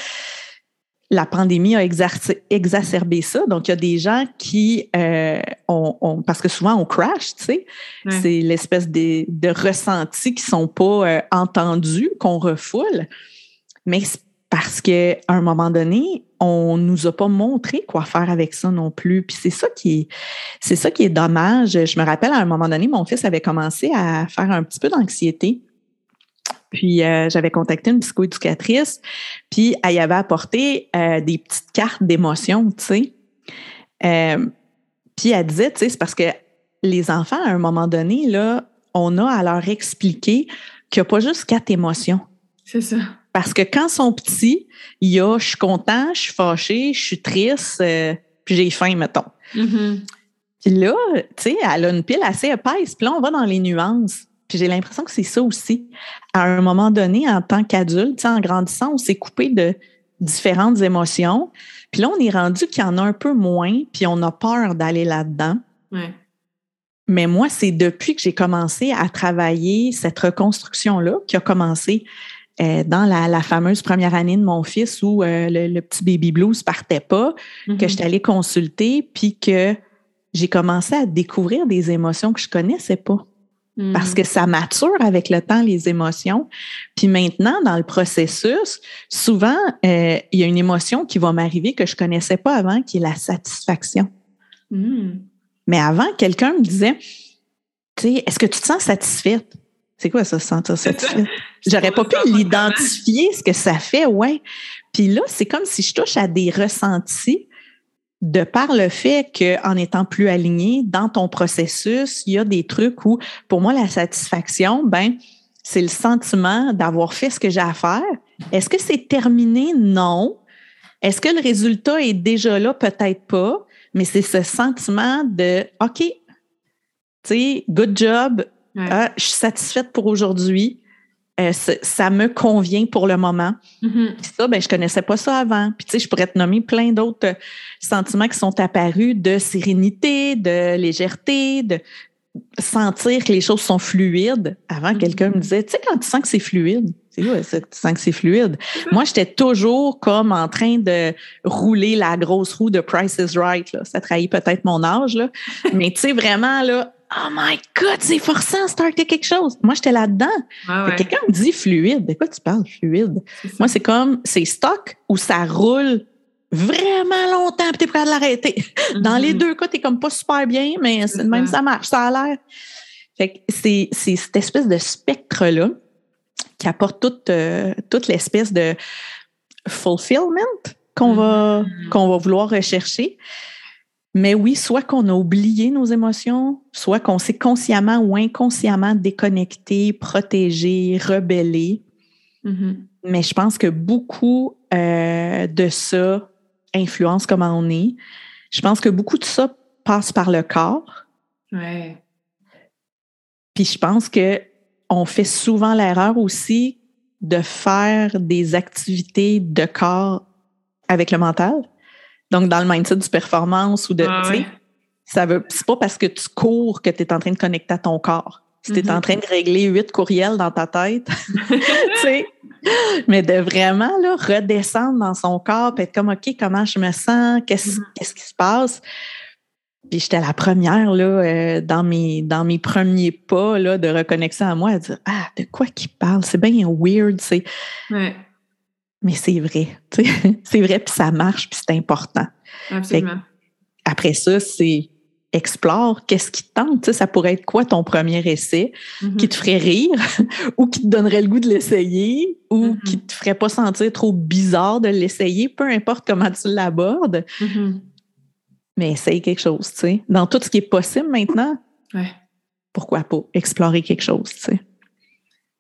la pandémie a exacerbé ça. Donc, il y a des gens qui euh, ont, parce que souvent on crash, tu sais, c'est l'espèce de, de ressentis qui sont pas euh, entendus, qu'on refoule. Mais parce qu'à un moment donné, on nous a pas montré quoi faire avec ça non plus. Puis c'est ça qui est, c'est ça qui est dommage. Je me rappelle à un moment donné, mon fils avait commencé à faire un petit peu d'anxiété. Puis euh, j'avais contacté une psychoéducatrice, puis elle y avait apporté euh, des petites cartes d'émotions, tu sais. Euh, puis elle disait, tu sais, c'est parce que les enfants, à un moment donné, là, on a à leur expliquer qu'il n'y a pas juste quatre émotions. C'est ça. Parce que quand ils sont petits, il y a je suis content, je suis fâché, je suis triste, puis j'ai faim, mettons. Mm-hmm. Puis là, tu sais, elle a une pile assez épaisse, puis là, on va dans les nuances. Puis j'ai l'impression que c'est ça aussi. À un moment donné, en tant qu'adulte, en grandissant, on s'est coupé de différentes émotions. Puis là, on est rendu qu'il y en a un peu moins, puis on a peur d'aller là-dedans. Mais moi, c'est depuis que j'ai commencé à travailler cette reconstruction-là, qui a commencé euh, dans la, fameuse première année de mon fils où euh, le, petit baby blues partait pas, que mm-hmm. j'étais allée consulter, puis que j'ai commencé à découvrir des émotions que je connaissais pas. Parce que mm. ça mature avec le temps, les émotions. Puis maintenant, dans le processus, souvent, euh, il y a une émotion qui va m'arriver que je connaissais pas avant, qui est la satisfaction. Mm. Mais avant, quelqu'un me disait, tu sais, est-ce que tu te sens satisfaite? C'est quoi ça, se sentir satisfaite? [laughs] J'aurais pas pu l'identifier, ce que ça fait, ouais. Puis là, c'est comme si je touche à des ressentis de par le fait qu'en étant plus aligné dans ton processus, il y a des trucs où, pour moi, la satisfaction, ben, c'est le sentiment d'avoir fait ce que j'ai à faire. Est-ce que c'est terminé? Non. Est-ce que le résultat est déjà là? Peut-être pas. Mais c'est ce sentiment de OK, tu sais, good job, ah, je suis satisfaite pour aujourd'hui. Euh, ça me convient pour le moment. Mm-hmm. ça, ben, je connaissais pas ça avant. Puis, tu sais, je pourrais te nommer plein d'autres sentiments qui sont apparus de sérénité, de légèreté, de sentir que les choses sont fluides. Avant, mm-hmm. quelqu'un me disait, tu sais, quand tu sens que c'est fluide, c'est tu sens que c'est fluide? Moi, j'étais toujours comme en train de rouler la grosse roue de Price is Right. Là. Ça trahit peut-être mon âge, là. mais tu sais, vraiment, là, Oh my God, c'est forçant starter quelque chose. Moi, j'étais là-dedans. Ah quelqu'un me dit fluide. De quoi tu parles, fluide? Moi, c'est comme, c'est stock ou ça roule vraiment longtemps et es prêt à l'arrêter. [laughs] Dans les mm-hmm. deux cas, t'es comme pas super bien, mais même ça marche, ça a l'air. Fait que c'est, cette espèce de spectre-là qui apporte toute, euh, toute l'espèce de fulfillment qu'on va, mm-hmm. qu'on va vouloir rechercher. Mais oui, soit qu'on a oublié nos émotions, soit qu'on s'est consciemment ou inconsciemment déconnecté, protégé, rebellé. Mm-hmm. Mais je pense que beaucoup euh, de ça influence comment on est. Je pense que beaucoup de ça passe par le corps. Ouais. Puis je pense que on fait souvent l'erreur aussi de faire des activités de corps avec le mental. Donc, dans le mindset du performance ou de. Ah, ça veut. C'est pas parce que tu cours que tu es en train de connecter à ton corps. Si tu es en mm-hmm. train de régler huit courriels dans ta tête, [laughs] sais, mais de vraiment là, redescendre dans son corps et être comme OK, comment je me sens, qu'est-ce, mm-hmm. qu'est-ce qui se passe? Puis j'étais la première là, euh, dans, mes, dans mes premiers pas là, de reconnexion à moi à dire Ah, de quoi qu'il parle? C'est bien weird. C'est... Ouais mais c'est vrai. [laughs] c'est vrai, puis ça marche, puis c'est important. Absolument. après ça, c'est explore qu'est-ce qui te tente. ça pourrait être quoi ton premier essai mm-hmm. qui te ferait rire [laughs] ou qui te donnerait le goût de l'essayer ou mm-hmm. qui te ferait pas sentir trop bizarre de l'essayer, peu importe comment tu l'abordes. Mm-hmm. Mais essaye quelque chose, tu sais. Dans tout ce qui est possible maintenant, pourquoi pas explorer quelque chose, tu sais.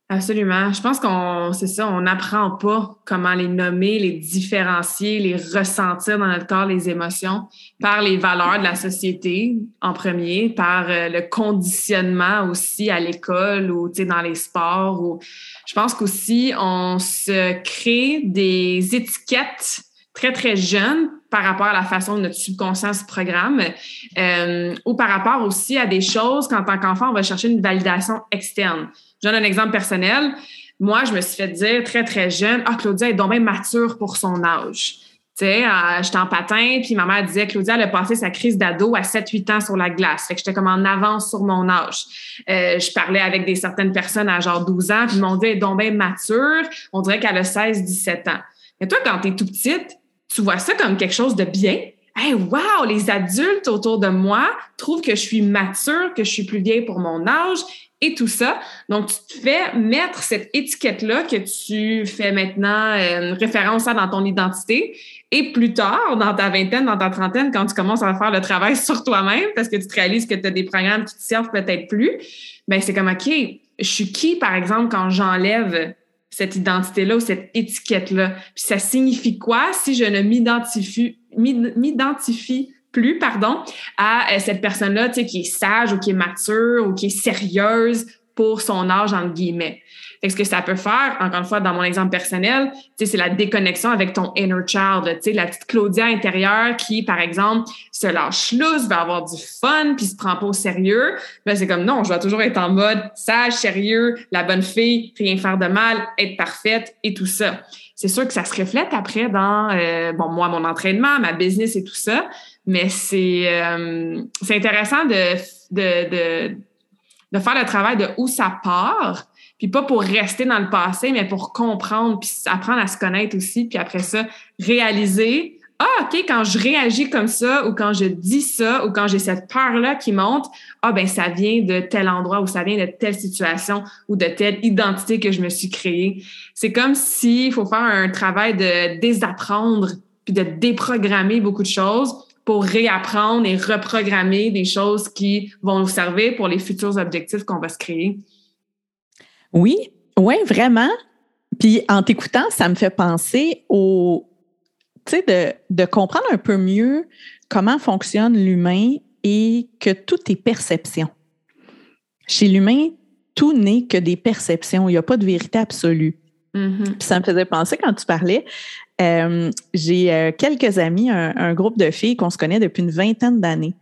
Absolument. Je pense qu'on, c'est ça, on n'apprend pas comment les nommer, les différencier, les ressentir dans notre corps, les émotions, par les valeurs de la société en premier, par euh, le conditionnement aussi à l'école ou dans les sports. Ou... Je pense qu'aussi, on se crée des étiquettes très, très jeunes par rapport à la façon dont notre subconscient se programme euh, ou par rapport aussi à des choses qu'en tant qu'enfant, on va chercher une validation externe. Je donne un exemple personnel. Moi, je me suis fait dire très, très jeune, ah, Claudia est donc bien mature pour son âge. Tu sais, euh, j'étais en patin, puis ma mère disait, Claudia, elle a passé sa crise d'ado à 7-8 ans sur la glace. Fait que j'étais comme en avance sur mon âge. Euh, je parlais avec des certaines personnes à genre 12 ans, puis dit, elle est donc bien mature. On dirait qu'elle a 16-17 ans. Mais toi, quand tu es tout petite, tu vois ça comme quelque chose de bien? Hey, wow, les adultes autour de moi trouvent que je suis mature, que je suis plus vieille pour mon âge et tout ça. Donc, tu te fais mettre cette étiquette-là que tu fais maintenant euh, référence à dans ton identité. Et plus tard, dans ta vingtaine, dans ta trentaine, quand tu commences à faire le travail [laughs] sur toi-même, parce que tu te réalises que tu as des programmes qui te servent peut-être plus, ben c'est comme, OK, je suis qui, par exemple, quand j'enlève cette identité-là ou cette étiquette-là? Puis ça signifie quoi si je ne m'identifie, m'identifie plus, pardon, à euh, cette personne-là, qui est sage ou qui est mature ou qui est sérieuse pour son âge, entre guillemets. Fait ce que ça peut faire, encore une fois, dans mon exemple personnel, c'est la déconnexion avec ton inner child, la petite Claudia intérieure qui, par exemple, se lâche lousse, va avoir du fun, puis se prend pas au sérieux. Ben, c'est comme non, je dois toujours être en mode sage, sérieux, la bonne fille, rien faire de mal, être parfaite et tout ça. C'est sûr que ça se reflète après dans, euh, bon, moi, mon entraînement, ma business et tout ça, mais c'est euh, intéressant de, de, de, de, faire le travail de où ça part, puis pas pour rester dans le passé, mais pour comprendre, puis apprendre à se connaître aussi, puis après ça, réaliser, ah, OK, quand je réagis comme ça, ou quand je dis ça, ou quand j'ai cette peur-là qui monte, ah, ben ça vient de tel endroit, ou ça vient de telle situation, ou de telle identité que je me suis créée. C'est comme s'il faut faire un travail de désapprendre, puis de déprogrammer beaucoup de choses pour réapprendre et reprogrammer des choses qui vont nous servir pour les futurs objectifs qu'on va se créer. Oui, oui, vraiment. Puis en t'écoutant, ça me fait penser au, tu sais, de, comprendre un peu mieux comment fonctionne l'humain et que tout est perception. Chez l'humain, tout n'est que des perceptions. Il n'y a pas de vérité absolue. Mm-hmm. ça me faisait penser quand tu parlais. Euh, j'ai euh, quelques amis, un, groupe de filles qu'on se connaît depuis une vingtaine d'années.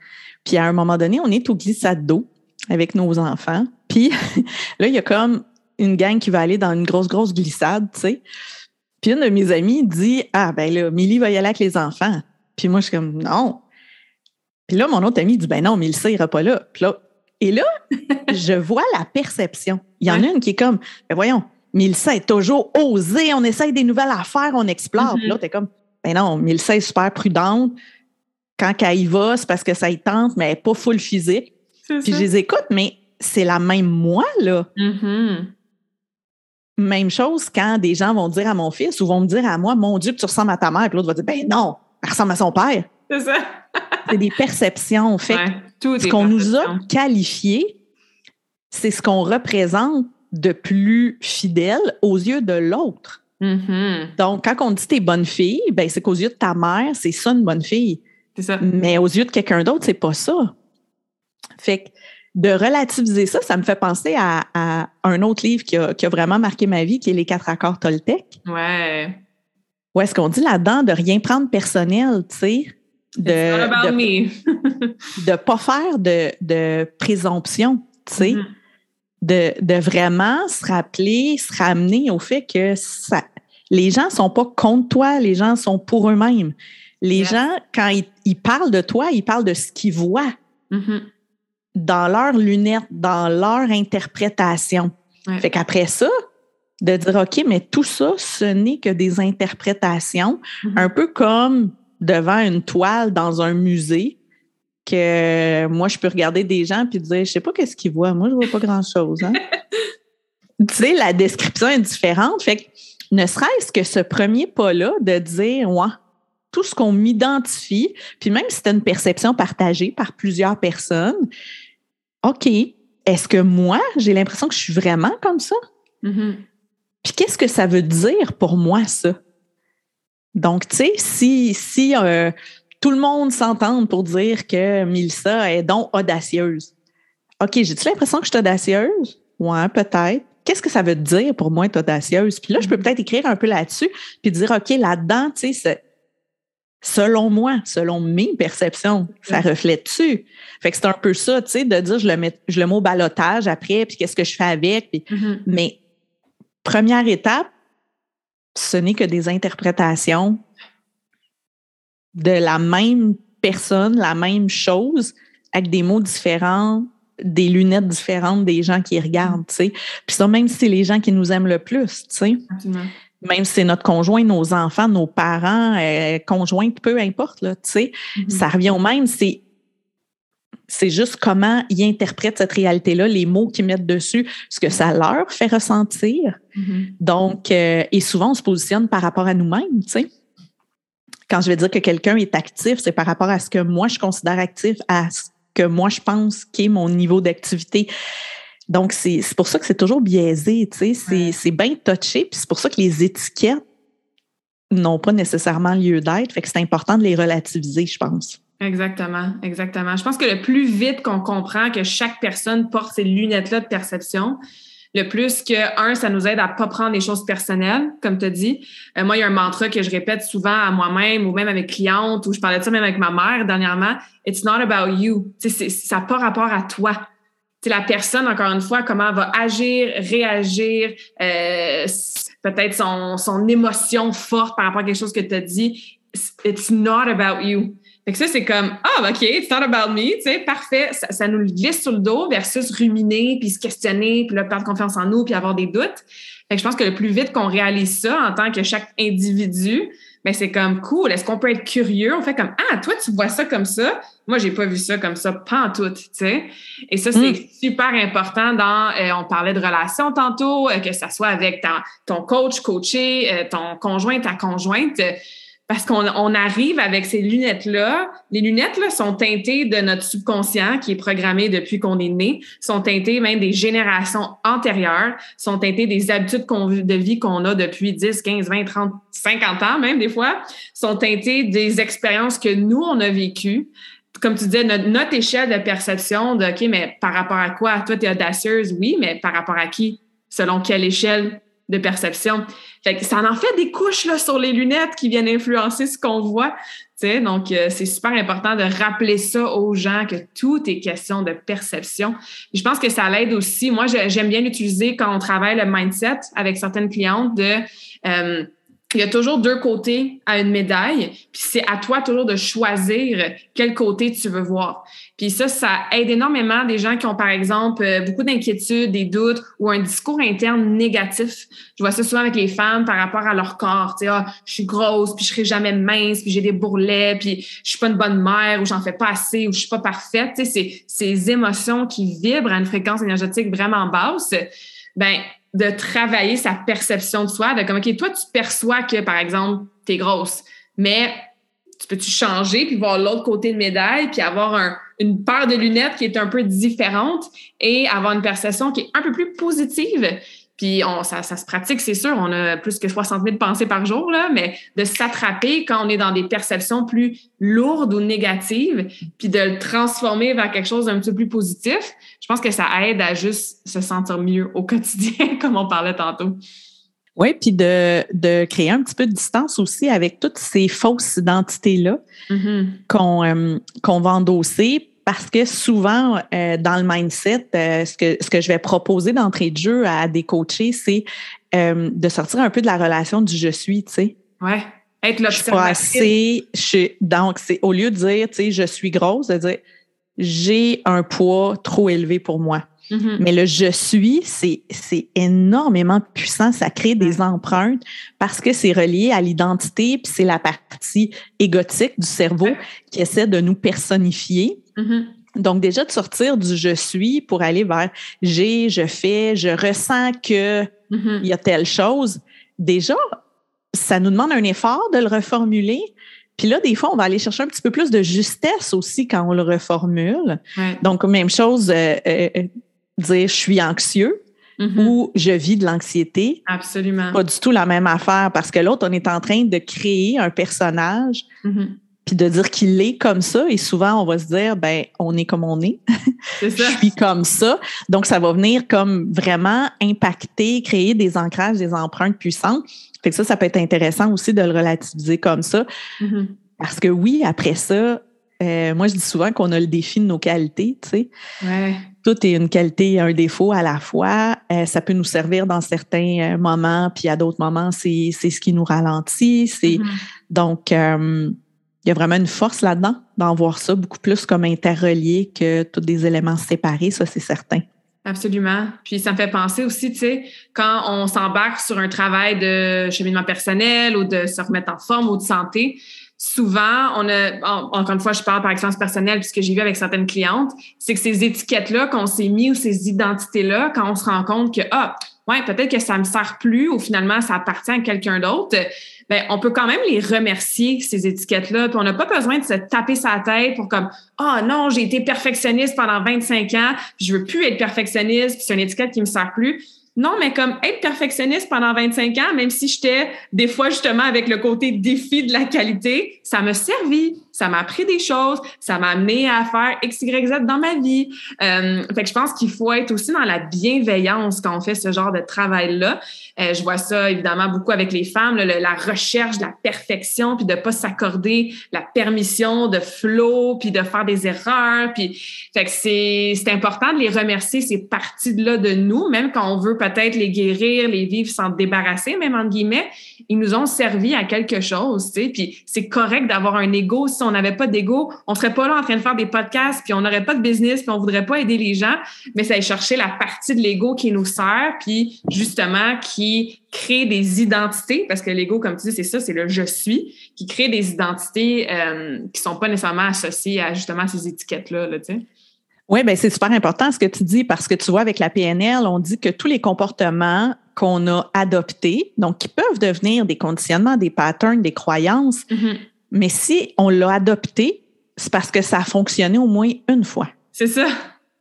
Puis à un moment donné, on est au glissade d'eau avec nos enfants. Puis [laughs] là, il y a comme une gang qui va aller dans une grosse, grosse glissade, tu sais. Puis une de mes amies dit Ah, ben là, Milly va y aller avec les enfants. Puis moi, je suis comme Non. Puis là, mon autre ami dit Ben non, Mélissa ira pas là. Puis là, et là, [laughs] je vois la perception. Il y en a une qui est comme Ben voyons, Mélissa est toujours osée, on essaye des nouvelles affaires, on explore. Puis mm-hmm. là, t'es comme Ben non, Mélissa est super prudente. Quand elle y va, c'est parce que ça y tente, mais elle n'est pas full physique. Puis je les écoute, mais c'est la même moi, là. Mm-hmm. Même chose quand des gens vont dire à mon fils ou vont me dire à moi, mon Dieu, que tu ressembles à ta mère. Puis l'autre va dire, ben non, elle ressemble à son père. C'est ça. [laughs] c'est des perceptions. Fait ce qu'on nous a qualifié, c'est ce qu'on représente de plus fidèle aux yeux de l'autre. Mm-hmm. Donc, quand on dit t'es bonne fille, ben, c'est qu'aux yeux de ta mère, c'est ça une bonne fille. C'est ça. Mais aux yeux de quelqu'un d'autre, c'est pas ça. Fait que de relativiser ça, ça me fait penser à, un autre livre qui a, vraiment marqué ma vie, qui est Les quatre accords Toltec. Ouais. Où est-ce qu'on dit là-dedans de rien prendre personnel, tu sais? De ne [laughs] pas faire de, présomption, tu sais? Mm-hmm. de, vraiment se rappeler, se ramener au fait que ça, les gens ne sont pas contre toi, les gens sont pour eux-mêmes. Les gens, quand ils, parlent de toi, ils parlent de ce qu'ils voient. Mm-hmm dans leurs lunettes, dans leur interprétation. Fait qu'après ça, de dire, OK, mais tout ça, ce n'est que des interprétations, mm-hmm. un peu comme devant une toile dans un musée, que moi, je peux regarder des gens puis dire, je sais pas qu'est-ce qu'ils voient. Moi, je vois pas grand-chose. Hein. [laughs] tu sais, la description est différente. Fait que ne serait-ce que ce premier pas-là de dire, ouais, tout ce qu'on m'identifie, puis même si c'est une perception partagée par plusieurs personnes, OK, est-ce que moi, j'ai l'impression que je suis vraiment comme ça? Mm-hmm. Puis qu'est-ce que ça veut dire pour moi, ça? Donc, tu sais, si, si euh, tout le monde s'entend pour dire que Milsa est donc audacieuse, OK, j'ai-tu l'impression que je suis audacieuse? Ouais, peut-être. Qu'est-ce que ça veut dire pour moi être audacieuse? Puis là, je peux mm-hmm. peut-être écrire un peu là-dessus, puis dire, OK, là-dedans, tu sais, selon moi, selon mes perceptions, ça reflète dessus. Fait que c'est un peu ça, tu sais, de dire je le mets, je le mets au balotage après, puis qu'est-ce que je fais avec. Mm-hmm. Mais première étape, ce n'est que des interprétations de la même personne, la même chose, avec des mots différents, des lunettes différentes des gens qui regardent, tu sais. Puis ça, même si c'est les gens qui nous aiment le plus, tu sais même si c'est notre conjoint, nos enfants, nos parents, euh, conjointes, peu importe, là, tu sais, mm-hmm. ça revient au même. C'est c'est juste comment ils interprètent cette réalité-là, les mots qu'ils mettent dessus, ce que ça leur fait ressentir. Mm-hmm. Donc, euh, et souvent, on se positionne par rapport à nous-mêmes, tu sais. Quand je vais dire que quelqu'un est actif, c'est par rapport à ce que moi, je considère actif, à ce que moi, je pense qu'est mon niveau d'activité. Donc, c'est pour ça que c'est toujours biaisé, tu sais, c'est bien touché, puis c'est pour ça que les étiquettes n'ont pas nécessairement lieu d'être, fait que c'est important de les relativiser, je pense. Exactement, exactement. Je pense que le plus vite qu'on comprend que chaque personne porte ces lunettes-là de perception, le plus que, un, ça nous aide à pas prendre les choses personnelles, comme tu as dit. Euh, moi, il y a un mantra que je répète souvent à moi-même ou même avec clientes, ou je parlais de ça même avec ma mère dernièrement. It's not about you. ça n'a pas rapport à toi la personne, encore une fois, comment elle va agir, réagir, euh, peut-être son, son émotion forte par rapport à quelque chose que tu as dit. It's not about you. Fait que ça, c'est comme, ah, OK, it's not about me, tu sais, parfait. Ça, nous glisse sur le dos versus ruminer, puis se questionner, puis là, perdre confiance en nous, puis avoir des doutes. Fait que je pense que le plus vite qu'on réalise ça en tant que chaque individu, mais ben, c'est comme cool. Est-ce qu'on peut être curieux? On fait comme Ah, toi, tu vois ça comme ça. Moi, j'ai pas vu ça comme ça, pas en tout, tu sais. Et ça, c'est mm. super important dans, euh, on parlait de relations tantôt, euh, que ça soit avec ton coach, coaché, euh, ton conjoint, ta conjointe. parce qu'on on arrive avec ces lunettes-là. Les lunettes-là sont teintées de notre subconscient qui est programmé depuis qu'on est né, sont teintées même des générations antérieures, sont teintées des habitudes de vie qu'on a depuis 10, 15, 20, 30, 50 ans même des fois, sont teintées des expériences que nous, on a vécues. Comme tu disais, notre, échelle de perception de, OK, mais par rapport à quoi? Toi, tu es audacieuse, oui, mais par rapport à qui? Selon quelle échelle de perception? Fait que ça en fait des couches là, sur les lunettes qui viennent influencer ce qu'on voit. Donc, euh, c'est super important de rappeler ça aux gens que tout est question de perception. je pense que ça l'aide aussi. Moi, j'aime bien l'utiliser quand on travaille le mindset avec certaines clientes de euh, il y a toujours deux côtés à une médaille, puis c'est à toi toujours de choisir quel côté tu veux voir. Puis ça, ça aide énormément des gens qui ont, par exemple, euh, beaucoup d'inquiétudes, des doutes ou un discours interne négatif. Je vois ça souvent avec les femmes par rapport à leur corps. Tu sais, ah, je suis grosse, puis je serai jamais mince, puis j'ai des bourrelets, puis je suis pas une bonne mère, ou j'en fais pas assez, ou je suis pas parfaite. Tu sais, c'est ces émotions qui vibrent à une fréquence énergétique vraiment basse. Ben, de travailler sa perception de soi, de comme, OK, toi, tu perçois que, par exemple, tu es grosse, mais tu peux-tu changer puis voir l'autre côté de médaille puis avoir une paire de lunettes qui est un peu différente et avoir une perception qui est un peu plus positive? Puis on, ça, ça se pratique, c'est sûr. On a plus que 60 000 pensées par jour, là, mais de s'attraper quand on est dans des perceptions plus lourdes ou négatives, puis de le transformer vers quelque chose d'un petit peu plus positif, je pense que ça aide à juste se sentir mieux au quotidien, [laughs] comme on parlait tantôt. Oui, puis de, de, créer un petit peu de distance aussi avec toutes ces fausses identités-là mm-hmm. qu'on euh, qu'on va endosser parce que souvent, euh, dans le mindset, euh, ce, que, ce que je vais proposer d'entrée de jeu à des coachés, c'est de sortir un peu de la relation du je suis, tu sais. Ouais. Être l'observatrice. donc, c'est au lieu de dire, tu sais, je suis grosse, de dire j'ai un poids trop élevé pour moi. Mm-hmm. Mais le je suis, c'est énormément puissant. Ça crée des empreintes parce que c'est relié à l'identité, puis c'est la partie égotique du cerveau qui essaie de nous personnifier. Mm-hmm. Donc, déjà de sortir du je suis pour aller vers j'ai, je fais, je ressens que mm-hmm. il y a telle chose. Déjà, ça nous demande un effort de le reformuler. Puis là, des fois, on va aller chercher un petit peu plus de justesse aussi quand on le reformule. Donc, même chose, euh, euh, dire je suis anxieux mm-hmm. ou je vis de l'anxiété. Absolument. Pas du tout la même affaire parce que l'autre, on est en train de créer un personnage puis de dire qu'il est comme ça. Et souvent, on va se dire, ben, on est comme on est. [laughs] je suis comme ça. Donc, ça va venir comme vraiment impacter, créer des ancrages, des empreintes puissantes. Fait que ça, ça peut être intéressant aussi de le relativiser comme ça. Mm-hmm. Parce que oui, après ça, euh, moi, je dis souvent qu'on a le défi de nos qualités, tu sais. Ouais. Tout est une qualité et un défaut à la fois. Euh, ça peut nous servir dans certains euh, moments, puis à d'autres moments, c'est ce qui nous ralentit. C'est mm-hmm. Donc, il y a vraiment une force là-dedans d'en voir ça beaucoup plus comme interrelié que tous des éléments séparés, ça c'est certain. Absolument. Puis ça me fait penser aussi, tu sais, quand on s'embarque sur un travail de cheminement personnel ou de se remettre en forme ou de santé, souvent, on a, encore une fois, je parle par expérience personnelle, puisque j'ai vu avec certaines clientes, c'est que ces étiquettes-là qu'on s'est mis ou ces identités-là, quand on se rend compte que, ah, ouais, peut-être que ça me sert plus ou finalement ça appartient à quelqu'un d'autre, ben, on peut quand même les remercier, ces étiquettes-là. Puis on n'a pas besoin de se taper sa tête pour comme, ah oh, non, j'ai été perfectionniste pendant 25 ans, puis je veux plus être perfectionniste, puis c'est une étiquette qui me sert plus. Non, mais comme être perfectionniste pendant 25 ans, même si j'étais des fois justement avec le côté défi de la qualité, ça m'a servi, ça m'a appris des choses, ça m'a amené à faire X, Y, Z dans ma vie. Euh, fait que je pense qu'il faut être aussi dans la bienveillance quand on fait ce genre de travail-là. Euh, je vois ça évidemment beaucoup avec les femmes, la recherche de la perfection, puis de pas s'accorder la permission de flow, puis de faire des erreurs. Puis, fait que c'est important de les remercier ces parties là de nous, même quand on veut peut-être les guérir, les vivre sans débarrasser, même entre guillemets, ils nous ont servi à quelque chose, tu sais. Puis c'est correct d'avoir un ego. Si on n'avait pas d'ego, on serait pas là en train de faire des podcasts, puis on n'aurait pas de business, puis on voudrait pas aider les gens. Mais c'est chercher la partie de l'ego qui nous sert, puis justement qui crée des identités, parce que l'ego, comme tu dis, c'est ça, c'est le je suis, qui crée des identités euh, qui sont pas nécessairement associées à justement ces étiquettes-là, là, tu sais. Oui, ben c'est super important ce que tu dis parce que tu vois, avec la PNL, on dit que tous les comportements qu'on a adoptés, donc qui peuvent devenir des conditionnements, des patterns, des croyances, mm-hmm. Mais si on l'a adopté, c'est parce que ça a fonctionné au moins une fois. C'est ça.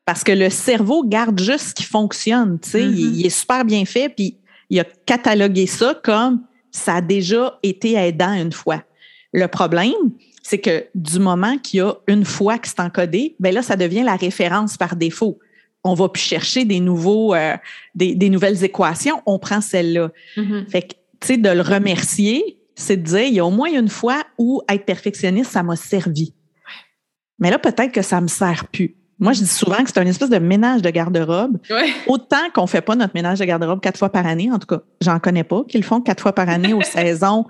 Parce que le cerveau garde juste ce qui fonctionne, tu sais, il, mm-hmm. il, est super bien fait, puis il a catalogué ça comme ça a déjà été aidant une fois. Le problème, c'est que du moment qu'il y a une fois que c'est encodé, ben là, ça devient la référence par défaut. On va plus chercher des nouveaux, euh, des, nouvelles équations, on prend celle-là. Mm-hmm. Fait que, tu sais, de le remercier, c'est de dire, il y a au moins une fois où être perfectionniste, ça m'a servi. Mais là, peut-être que ça me sert plus. Moi, je dis souvent que c'est un espèce de ménage de garde-robe. Autant qu'on ne fait pas notre ménage de garde-robe quatre fois par année, en tout cas, j'en connais pas, qu'ils le font quatre fois par année aux [laughs] saisons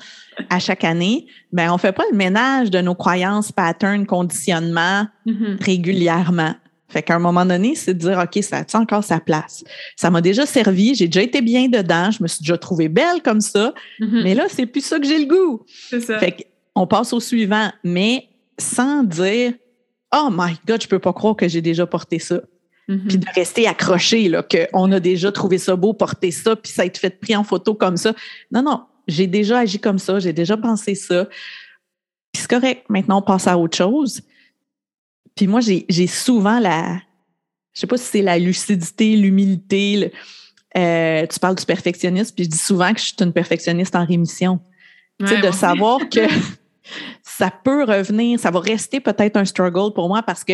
à chaque année, mais on ne fait pas le ménage de nos croyances, patterns, conditionnements mm-hmm. régulièrement. Fait qu'à un moment donné, c'est de dire, OK, ça a encore sa place? Ça m'a déjà servi, j'ai déjà été bien dedans, je me suis déjà trouvée belle comme ça, mm-hmm. mais là, c'est plus ça que j'ai le goût. C'est ça. Fait qu'on passe au suivant, mais sans dire, Oh my God, je peux pas croire que j'ai déjà porté ça. Mm-hmm. Puis de rester accroché, là, qu'on a déjà trouvé ça beau, porter ça, puis ça a été fait pris en photo comme ça. Non, non, j'ai déjà agi comme ça, j'ai déjà pensé ça. Puis c'est correct. Maintenant, on passe à autre chose. Puis moi, j'ai souvent la. Je sais pas si c'est la lucidité, l'humilité. Euh, tu parles du perfectionniste, puis je dis souvent que je suis une perfectionniste en rémission. tu sais, de savoir [laughs] que ça peut revenir, ça va rester peut-être un struggle pour moi parce que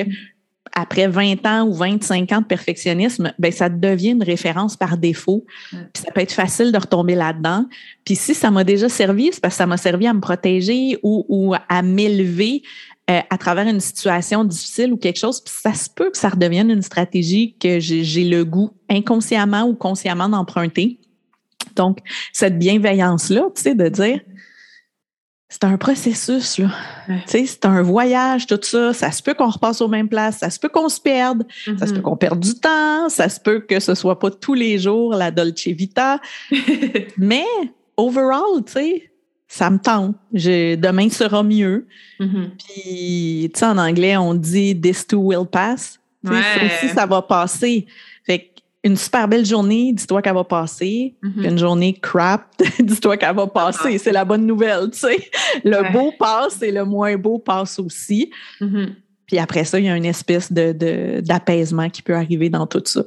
après 20 ans ou 25 ans de perfectionnisme, ben ça devient une référence par défaut. Puis ça peut être facile de retomber là-dedans. Puis si ça m'a déjà servi, c'est parce que ça m'a servi à me protéger ou, à m'élever euh, à travers une situation difficile ou quelque chose. Puis ça se peut que ça redevienne une stratégie que j'ai le goût inconsciemment ou consciemment d'emprunter. Donc, cette bienveillance-là, tu sais, de dire, c'est un processus, là. C'est un voyage, tout ça. Ça se peut qu'on repasse aux mêmes places, ça se peut qu'on se perde, ça se peut mm-hmm. qu'on perde du temps, ça se peut que ce soit pas tous les jours la Dolce Vita. [laughs] Mais, overall, tu sais, ça me tente. demain sera mieux. Mm-hmm. Puis, tu sais, en anglais, on dit this too will pass. Ça aussi, ça va passer. Fait une super belle journée, dis-toi qu'elle va passer. Mm-hmm. Une journée crap, [laughs] dis-toi qu'elle va passer. C'est la bonne nouvelle, tu sais. Le beau passe et le moins beau passe aussi. Mm-hmm. Puis après ça, il y a une espèce de, d'apaisement qui peut arriver dans tout ça.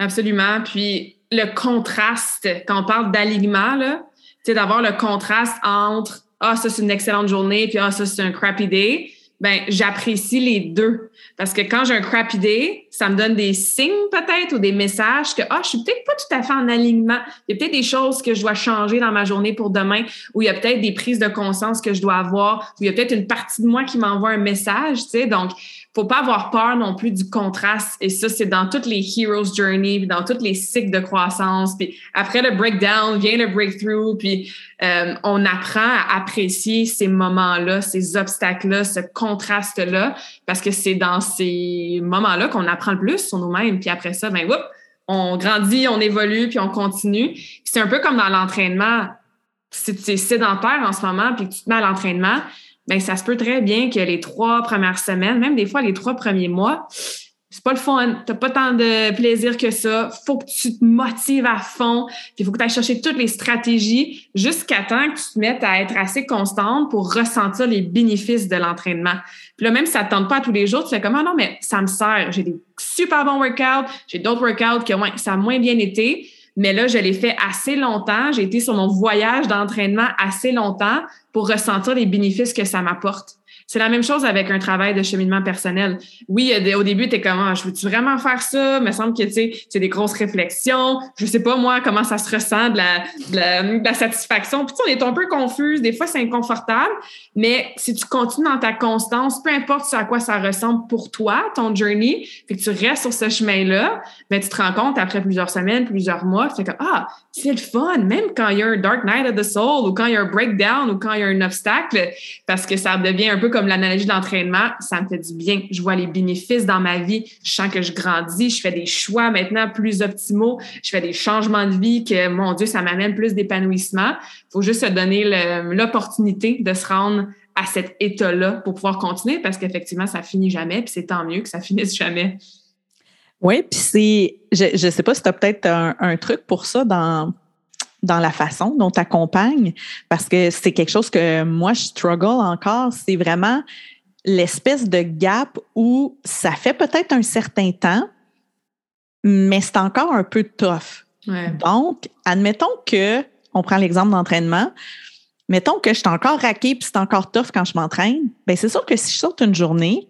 Absolument. Puis le contraste, quand on parle d'alignement, là, sais, d'avoir le contraste entre Ah, ça, c'est une excellente journée, puis Ah, ça, c'est un crappy day ben j'apprécie les deux. Parce que quand j'ai un crappy day, ça me donne des signes peut-être ou des messages que ah, je suis peut-être pas tout à fait en alignement. Il y a peut-être des choses que je dois changer dans ma journée pour demain, ou il y a peut-être des prises de conscience que je dois avoir, ou il y a peut-être une partie de moi qui m'envoie un message, tu sais. Donc, faut pas avoir peur non plus du contraste. Et ça, c'est dans toutes les heroes journey, puis dans tous les cycles de croissance. Puis après le breakdown vient le breakthrough, puis euh, on apprend à apprécier ces moments-là, ces obstacles-là, ce contraste-là, parce que c'est dans ces moments-là qu'on apprend le plus sur nous-mêmes. Puis après ça, ben, whoop, on grandit, on évolue, puis on continue. C'est un peu comme dans l'entraînement. Si tu es sédentaire en ce moment, puis que tu te mets à l'entraînement, ben ça se peut très bien que les trois premières semaines, même des fois les trois premiers mois, c'est pas le fun, t'as pas tant de plaisir que ça, faut que tu te motives à fond, puis il faut que tu ailles chercher toutes les stratégies jusqu'à temps que tu te mettes à être assez constante pour ressentir les bénéfices de l'entraînement. Puis là, même si ça te tente pas tous les jours, tu fais comme, ah non, mais ça me sert, j'ai des super bons workouts, j'ai d'autres workouts qui ont, ça a moins bien été, mais là, je l'ai fait assez longtemps. J'ai été sur mon voyage d'entraînement assez longtemps pour ressentir les bénéfices que ça m'apporte. C'est la même chose avec un travail de cheminement personnel. Oui, au début, tu es comme, ah, je veux-tu vraiment faire ça? Il me semble que, tu sais, c'est des grosses réflexions. Je sais pas, moi, comment ça se ressent, de la, la, satisfaction. Puis, on est un peu confuse. Des fois, c'est inconfortable. Mais si tu continues dans ta constance, peu importe à quoi ça ressemble pour toi, ton journey, fait que tu restes sur ce chemin-là, mais ben, tu te rends compte après plusieurs semaines, plusieurs mois, fais comme, ah, c'est le fun, même quand il y a un dark night of the soul ou quand il y a un breakdown ou quand il y a un obstacle, parce que ça devient un peu comme l'analogie de l'entraînement, ça me fait du bien. Je vois les bénéfices dans ma vie. Je sens que je grandis. Je fais des choix maintenant plus optimaux. Je fais des changements de vie que, mon Dieu, ça m'amène plus d'épanouissement. Il faut juste se donner l'opportunité de se rendre à cet état-là pour pouvoir continuer parce qu'effectivement, ça finit jamais. Puis c'est tant mieux que ça finisse jamais. Oui, puis c'est, je ne sais pas si tu as peut-être un, truc pour ça dans, dans la façon dont tu accompagnes, parce que c'est quelque chose que moi, je struggle encore. C'est vraiment l'espèce de gap où ça fait peut-être un certain temps, mais c'est encore un peu tough. Donc, admettons que, on prend l'exemple d'entraînement, mettons que je suis encore raqué puis c'est encore tough quand je m'entraîne, bien, c'est sûr que si je saute une journée,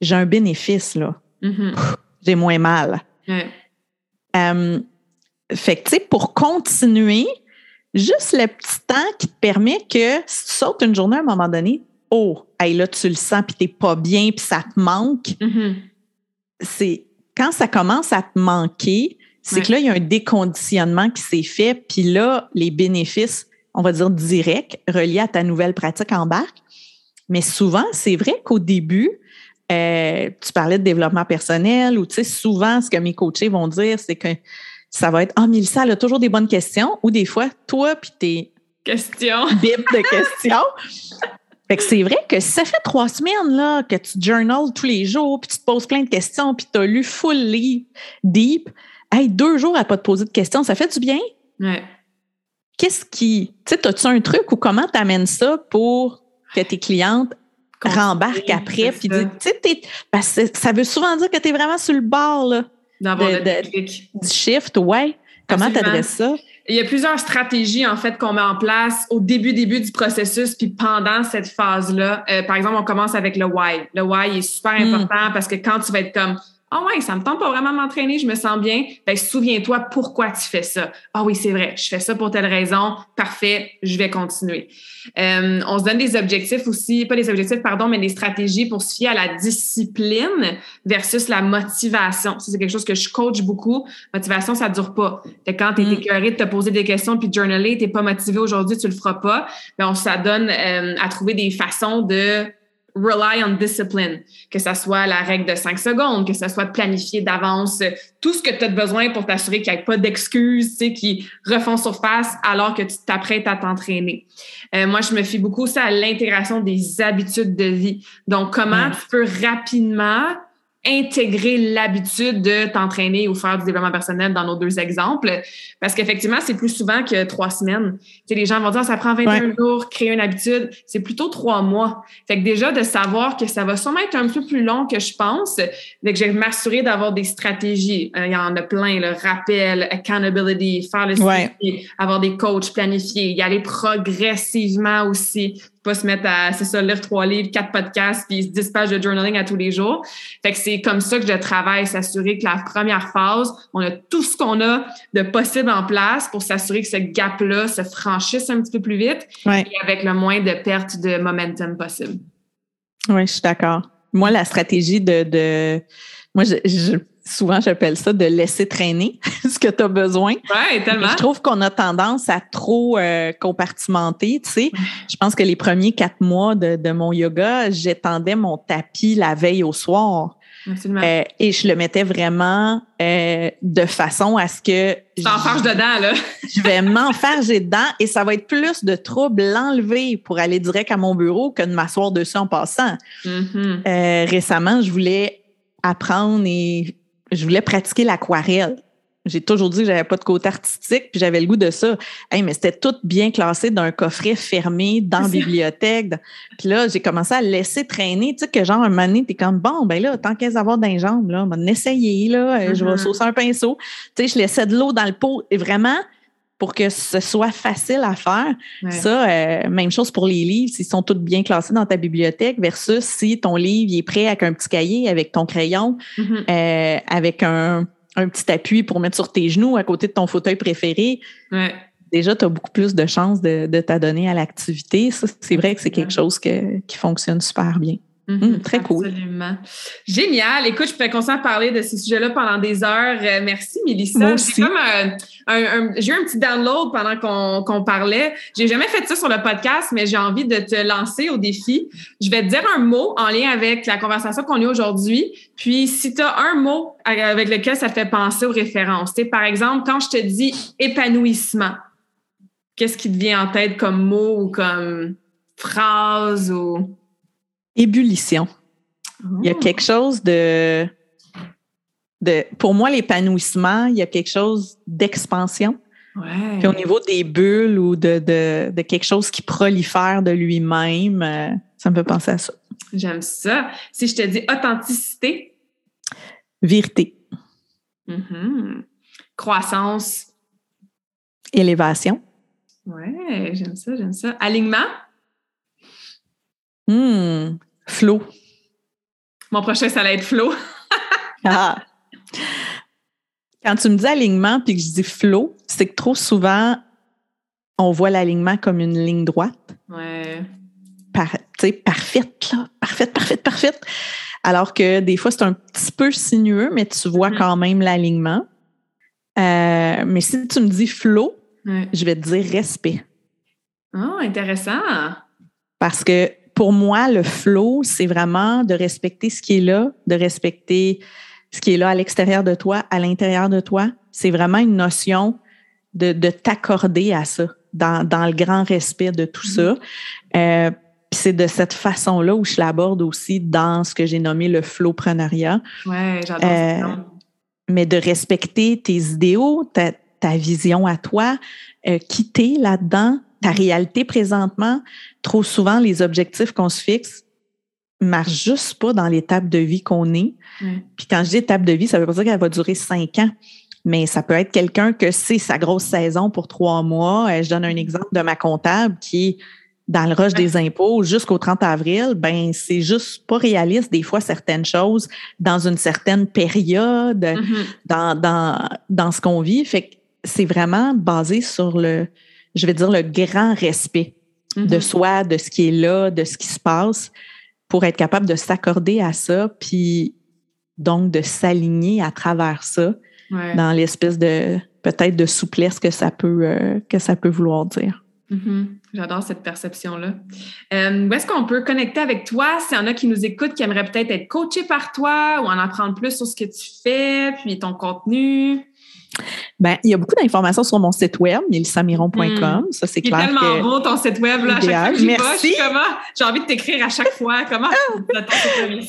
j'ai un bénéfice, là. Mm-hmm. J'ai moins mal. Euh, fait que, tu sais, pour continuer, juste le petit temps qui te permet que si tu sautes une journée à un moment donné, oh, hey, là, tu le sens, puis t'es pas bien, puis ça te manque. Mm-hmm. C'est quand ça commence à te manquer, c'est que là, il y a un déconditionnement qui s'est fait, puis là, les bénéfices, on va dire directs, reliés à ta nouvelle pratique embarquent. Mais souvent, c'est vrai qu'au début, euh, tu parlais de développement personnel ou tu sais, souvent, ce que mes coachés vont dire, c'est que ça va être Ah, oh, Mélissa, elle a toujours des bonnes questions ou des fois, toi puis tes questions. [laughs] bibles de questions. fait que c'est vrai que si ça fait trois semaines là, que tu journals tous les jours, puis tu te poses plein de questions, puis tu as lu full deep, hey, deux jours à pas te poser de questions, ça fait du bien? Ouais. Qu'est-ce qui. Tu sais, as-tu un truc ou comment tu amènes ça pour que tes clientes rembarquent après? Puis, tu sais, ça veut souvent dire que tu es vraiment sur le bord là, du shift, ouais. Comment tu adresses ça? Il y a plusieurs stratégies en fait qu'on met en place au début début du processus puis pendant cette phase là. Euh, par exemple, on commence avec le why. Le why est super hmm. important parce que quand tu vas être comme ah ouais, ça me tente pas vraiment m'entraîner, je me sens bien. Ben, souviens-toi pourquoi tu fais ça. Ah oui, c'est vrai, je fais ça pour telle raison. Parfait, je vais continuer. Euh, on se donne des objectifs aussi, pas des objectifs, pardon, mais des stratégies pour se fier à la discipline versus la motivation. c'est quelque chose que je coach beaucoup. Motivation, ça dure pas. quand tu es mm. écœuré de te poser des questions puis de journaler, t'es pas motivé aujourd'hui, tu le feras pas. Ben, on s'adonne euh, à trouver des façons de rely on discipline, que ce soit la règle de 5 secondes, que ce soit planifié d'avance, tout ce que tu as besoin pour t'assurer qu'il n'y ait pas d'excuses qui refont surface alors que tu t'apprêtes à t'entraîner. Euh, moi, je me fie beaucoup ça à l'intégration des habitudes de vie. Donc, comment tu peux rapidement intégrer l'habitude de t'entraîner ou faire du développement personnel dans nos deux exemples. Parce qu'effectivement, c'est plus souvent que trois semaines. Tu sais, les gens vont dire, ça prend 21 jours, créer une habitude. C'est plutôt trois mois. Fait que déjà, de savoir que ça va sûrement être un peu plus long que je pense, que je vais m'assurer d'avoir des stratégies. Euh, il y en a plein, le rappel, accountability, faire le suivi, avoir des coachs planifiés, y aller progressivement aussi pas se mettre à, c'est ça, lire trois livres, quatre podcasts, puis 10 pages de journaling à tous les jours. Fait que c'est comme ça que je travaille, s'assurer que la première phase, on a tout ce qu'on a de possible en place pour s'assurer que ce gap-là se franchisse un petit peu plus vite et avec le moins de perte de momentum possible. Oui, je suis d'accord. Moi, la stratégie de, de moi, je souvent j'appelle ça de laisser traîner [laughs] ce que tu as besoin. Oui, tellement. je trouve qu'on a tendance à trop euh, compartimenter, tu sais. Je pense que les premiers quatre mois de, mon yoga, j'étendais mon tapis la veille au soir. Euh, et je le mettais vraiment euh, de façon à ce que. T'en dedans, là. [laughs] je vais m'enfarger dedans et ça va être plus de trouble l'enlever pour aller direct à mon bureau que de m'asseoir dessus en passant. Mm-hmm. récemment, je voulais apprendre et je voulais pratiquer l'aquarelle. J'ai toujours dit que j'avais pas de côté artistique, puis j'avais le goût de ça. Hey, mais c'était tout bien classé dans un coffret fermé dans la bibliothèque. Puis là, j'ai commencé à laisser traîner. Tu sais, que genre, un moment donné, t'es comme, bon, ben là, tant qu'elles avoir dans les jambes, là, on va essayer, là, euh, je vais mm-hmm. saucer un pinceau. Tu sais, je laissais de l'eau dans le pot. Et vraiment, pour que ce soit facile à faire. Ça, euh, même chose pour les livres, s'ils sont tous bien classés dans ta bibliothèque versus si ton livre est prêt avec un petit cahier, avec ton crayon, mm-hmm. euh, avec un, petit appui pour mettre sur tes genoux à côté de ton fauteuil préféré. Déjà, tu as beaucoup plus de chances de, t'adonner à l'activité. Ça, c'est vrai que c'est quelque chose qui fonctionne super bien. Mhm, hum, très cool. Absolument. Génial. Écoute, je pourrais à parler de ces sujets-là pendant des heures. Euh, merci, Mélissa. J'ai comme un, j'ai eu un petit download pendant qu'on qu'on parlait. J'ai jamais fait ça sur le podcast, mais j'ai envie de te lancer au défi. Je vais te dire un mot en lien avec la conversation qu'on a eu aujourd'hui. Puis, si tu as un mot avec lequel ça te fait penser aux références, par exemple, quand je te dis épanouissement, qu'est-ce qui te vient en tête comme mot ou comme phrase ou ébullition. Il y a oh. quelque chose de, de pour moi, l'épanouissement, il y a quelque chose d'expansion. Ouais. Puis au niveau des bulles ou de, de, quelque chose qui prolifère de lui-même, euh, ça me fait penser à ça. J'aime ça. Si je te dis authenticité. Vérité. Mm-hmm. Croissance. Élévation. Ouais, j'aime ça, j'aime ça. Alignement. Hum, flow. Mon prochain, ça va être flow. [laughs] ah. Quand tu me dis alignement puis que je dis flow, c'est que trop souvent, on voit l'alignement comme une ligne droite. Ouais. Par, parfaite, là. Parfaite, parfaite, parfaite. Alors que des fois, c'est un petit peu sinueux, mais tu vois mm-hmm. quand même l'alignement. Euh, mais si tu me dis flow, je vais te dire respect. Oh, intéressant. Parce que pour moi, le flow, c'est vraiment de respecter ce qui est là, de respecter ce qui est là à l'extérieur de toi, à l'intérieur de toi. C'est vraiment une notion de, t'accorder à ça, dans, le grand respect de tout ça. Mm-hmm. Euh, puis c'est de cette façon-là où je l'aborde aussi dans ce que j'ai nommé le flowpreneuriat. Oui, j'adore euh, Mais de respecter tes idéaux, ta, ta vision à toi, euh, quitter là-dedans, ta réalité présentement. Trop souvent, les objectifs qu'on se fixe marchent juste pas dans l'étape de vie qu'on est. Puis quand je dis étape de vie, ça veut pas dire qu'elle va durer cinq ans. Mais ça peut être quelqu'un que c'est sa grosse saison pour trois mois. Euh, je donne un exemple de ma comptable qui dans le rush des impôts jusqu'au 30 avril, ben c'est juste pas réaliste des fois certaines choses dans une certaine période, mm-hmm. dans, dans, dans ce qu'on vit. Fait que c'est vraiment basé sur le, je vais dire, le grand respect de mm-hmm. soi, de ce qui est là, de ce qui se passe, pour être capable de s'accorder à ça, puis donc de s'aligner à travers ça dans l'espèce de peut-être de souplesse que ça peut euh, que ça peut vouloir dire. Mm-hmm. J'adore cette perception-là. Euh, où est-ce qu'on peut connecter avec toi? S'il y en a qui nous écoutent, qui aimeraient peut-être être coachés par toi ou en apprendre plus sur ce que tu fais, puis ton contenu? Ben, il y a beaucoup d'informations sur mon site web, nilsamiron.com. Hmm. Ça, c'est clair. C'est tellement beau ton site web. Là, à chaque fois que Merci. j'ai envie de t'écrire à chaque fois. Comment ah,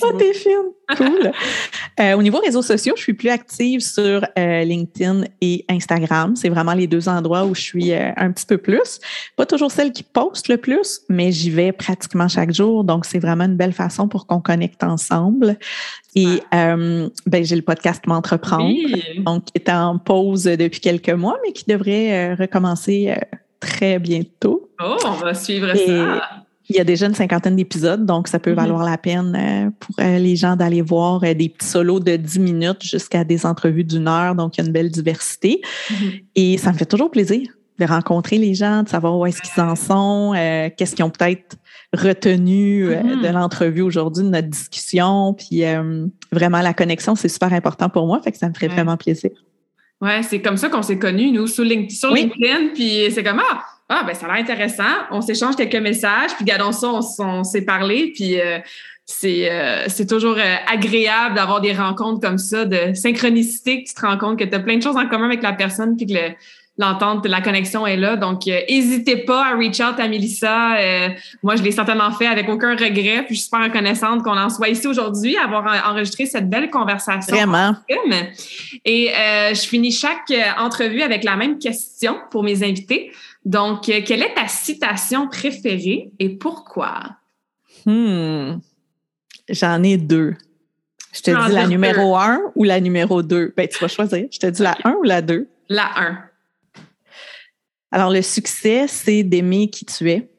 oh, t'es fine. Cool. [laughs] euh, au niveau réseaux sociaux, je suis plus active sur euh, LinkedIn et Instagram. C'est vraiment les deux endroits où je suis euh, un petit peu plus. Pas toujours celle qui poste le plus, mais j'y vais pratiquement chaque jour. Donc, c'est vraiment une belle façon pour qu'on connecte ensemble. Et euh, ben, j'ai le podcast M'entreprendre, donc qui est en pause depuis quelques mois, mais qui devrait euh, recommencer euh, très bientôt. Oh, on va suivre ça. Il y a déjà une cinquantaine d'épisodes, donc ça peut mm-hmm. valoir la peine pour les gens d'aller voir des petits solos de 10 minutes jusqu'à des entrevues d'une heure. Donc, il y a une belle diversité. Mm-hmm. Et ça me fait toujours plaisir de rencontrer les gens, de savoir où est-ce qu'ils en sont, qu'est-ce qu'ils ont peut-être retenu euh, mm-hmm. de l'entrevue aujourd'hui, de notre discussion. Puis euh, vraiment, la connexion, c'est super important pour moi. Fait que ça me ferait vraiment plaisir. Ouais, c'est comme ça qu'on s'est connus, nous, sur, LinkedIn. Puis c'est comme, ah, ah, ben ça a l'air intéressant. On s'échange quelques messages. Puis gardons ça, on, s'est parlé. Puis euh, c'est toujours agréable d'avoir des rencontres comme ça, de synchronicité, que tu te rends compte que tu as plein de choses en commun avec la personne. Puis que le, l'entente, la connexion est là. Donc, n'hésitez euh, pas à reach out à Mélissa. Euh, moi, je l'ai certainement fait avec aucun regret. Puis, je suis super reconnaissante qu'on en soit ici aujourd'hui, avoir enregistré cette belle conversation. Vraiment. Et euh, je finis chaque entrevue avec la même question pour mes invités. Donc, quelle est ta citation préférée et pourquoi? Hmm. J'en ai deux. Je te dis la numéro un ou la numéro deux? Ben, tu vas choisir. Je te dis la un ou la deux? La un. Alors, le succès, c'est d'aimer qui tu es,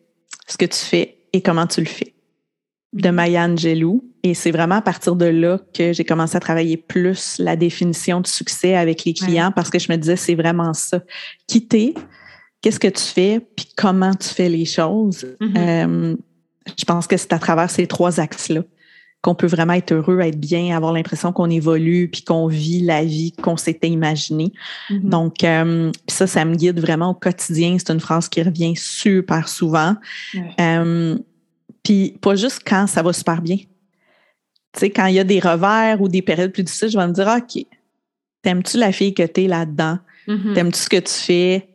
ce que tu fais et comment tu le fais. De Maya Angelou. Et c'est vraiment à partir de là que j'ai commencé à travailler plus la définition de succès avec les clients parce que je me disais, c'est vraiment ça. Quitter, qu'est-ce que tu fais, puis comment tu fais les choses. Mm-hmm. Euh, je pense que c'est à travers ces trois axes-là qu'on peut vraiment être heureux, être bien, avoir l'impression qu'on évolue, puis qu'on vit la vie qu'on s'était imaginée. Mm-hmm. Donc, euh, ça, ça me guide vraiment au quotidien. C'est une phrase qui revient super souvent. Euh, puis pas juste quand ça va super bien. Tu sais, quand il y a des revers ou des périodes plus difficiles, je vais me dire, OK, t'aimes-tu la fille que t'es là-dedans? Mm-hmm. T'aimes-tu ce que tu fais?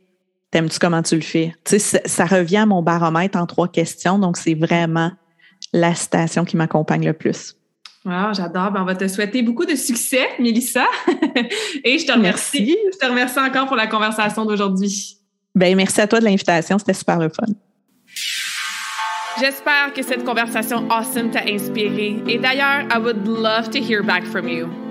T'aimes-tu comment tu le fais? Tu sais, ça revient à mon baromètre en trois questions. Donc, c'est vraiment la citation qui m'accompagne le plus. Wow, j'adore. Ben, on va te souhaiter beaucoup de succès, Mélissa. [laughs] Et je te remercie. Je te remercie encore pour la conversation d'aujourd'hui. Ben, merci à toi de l'invitation. C'était super le fun. J'espère que cette conversation awesome t'a inspiré. Et d'ailleurs, I would love to hear back from you.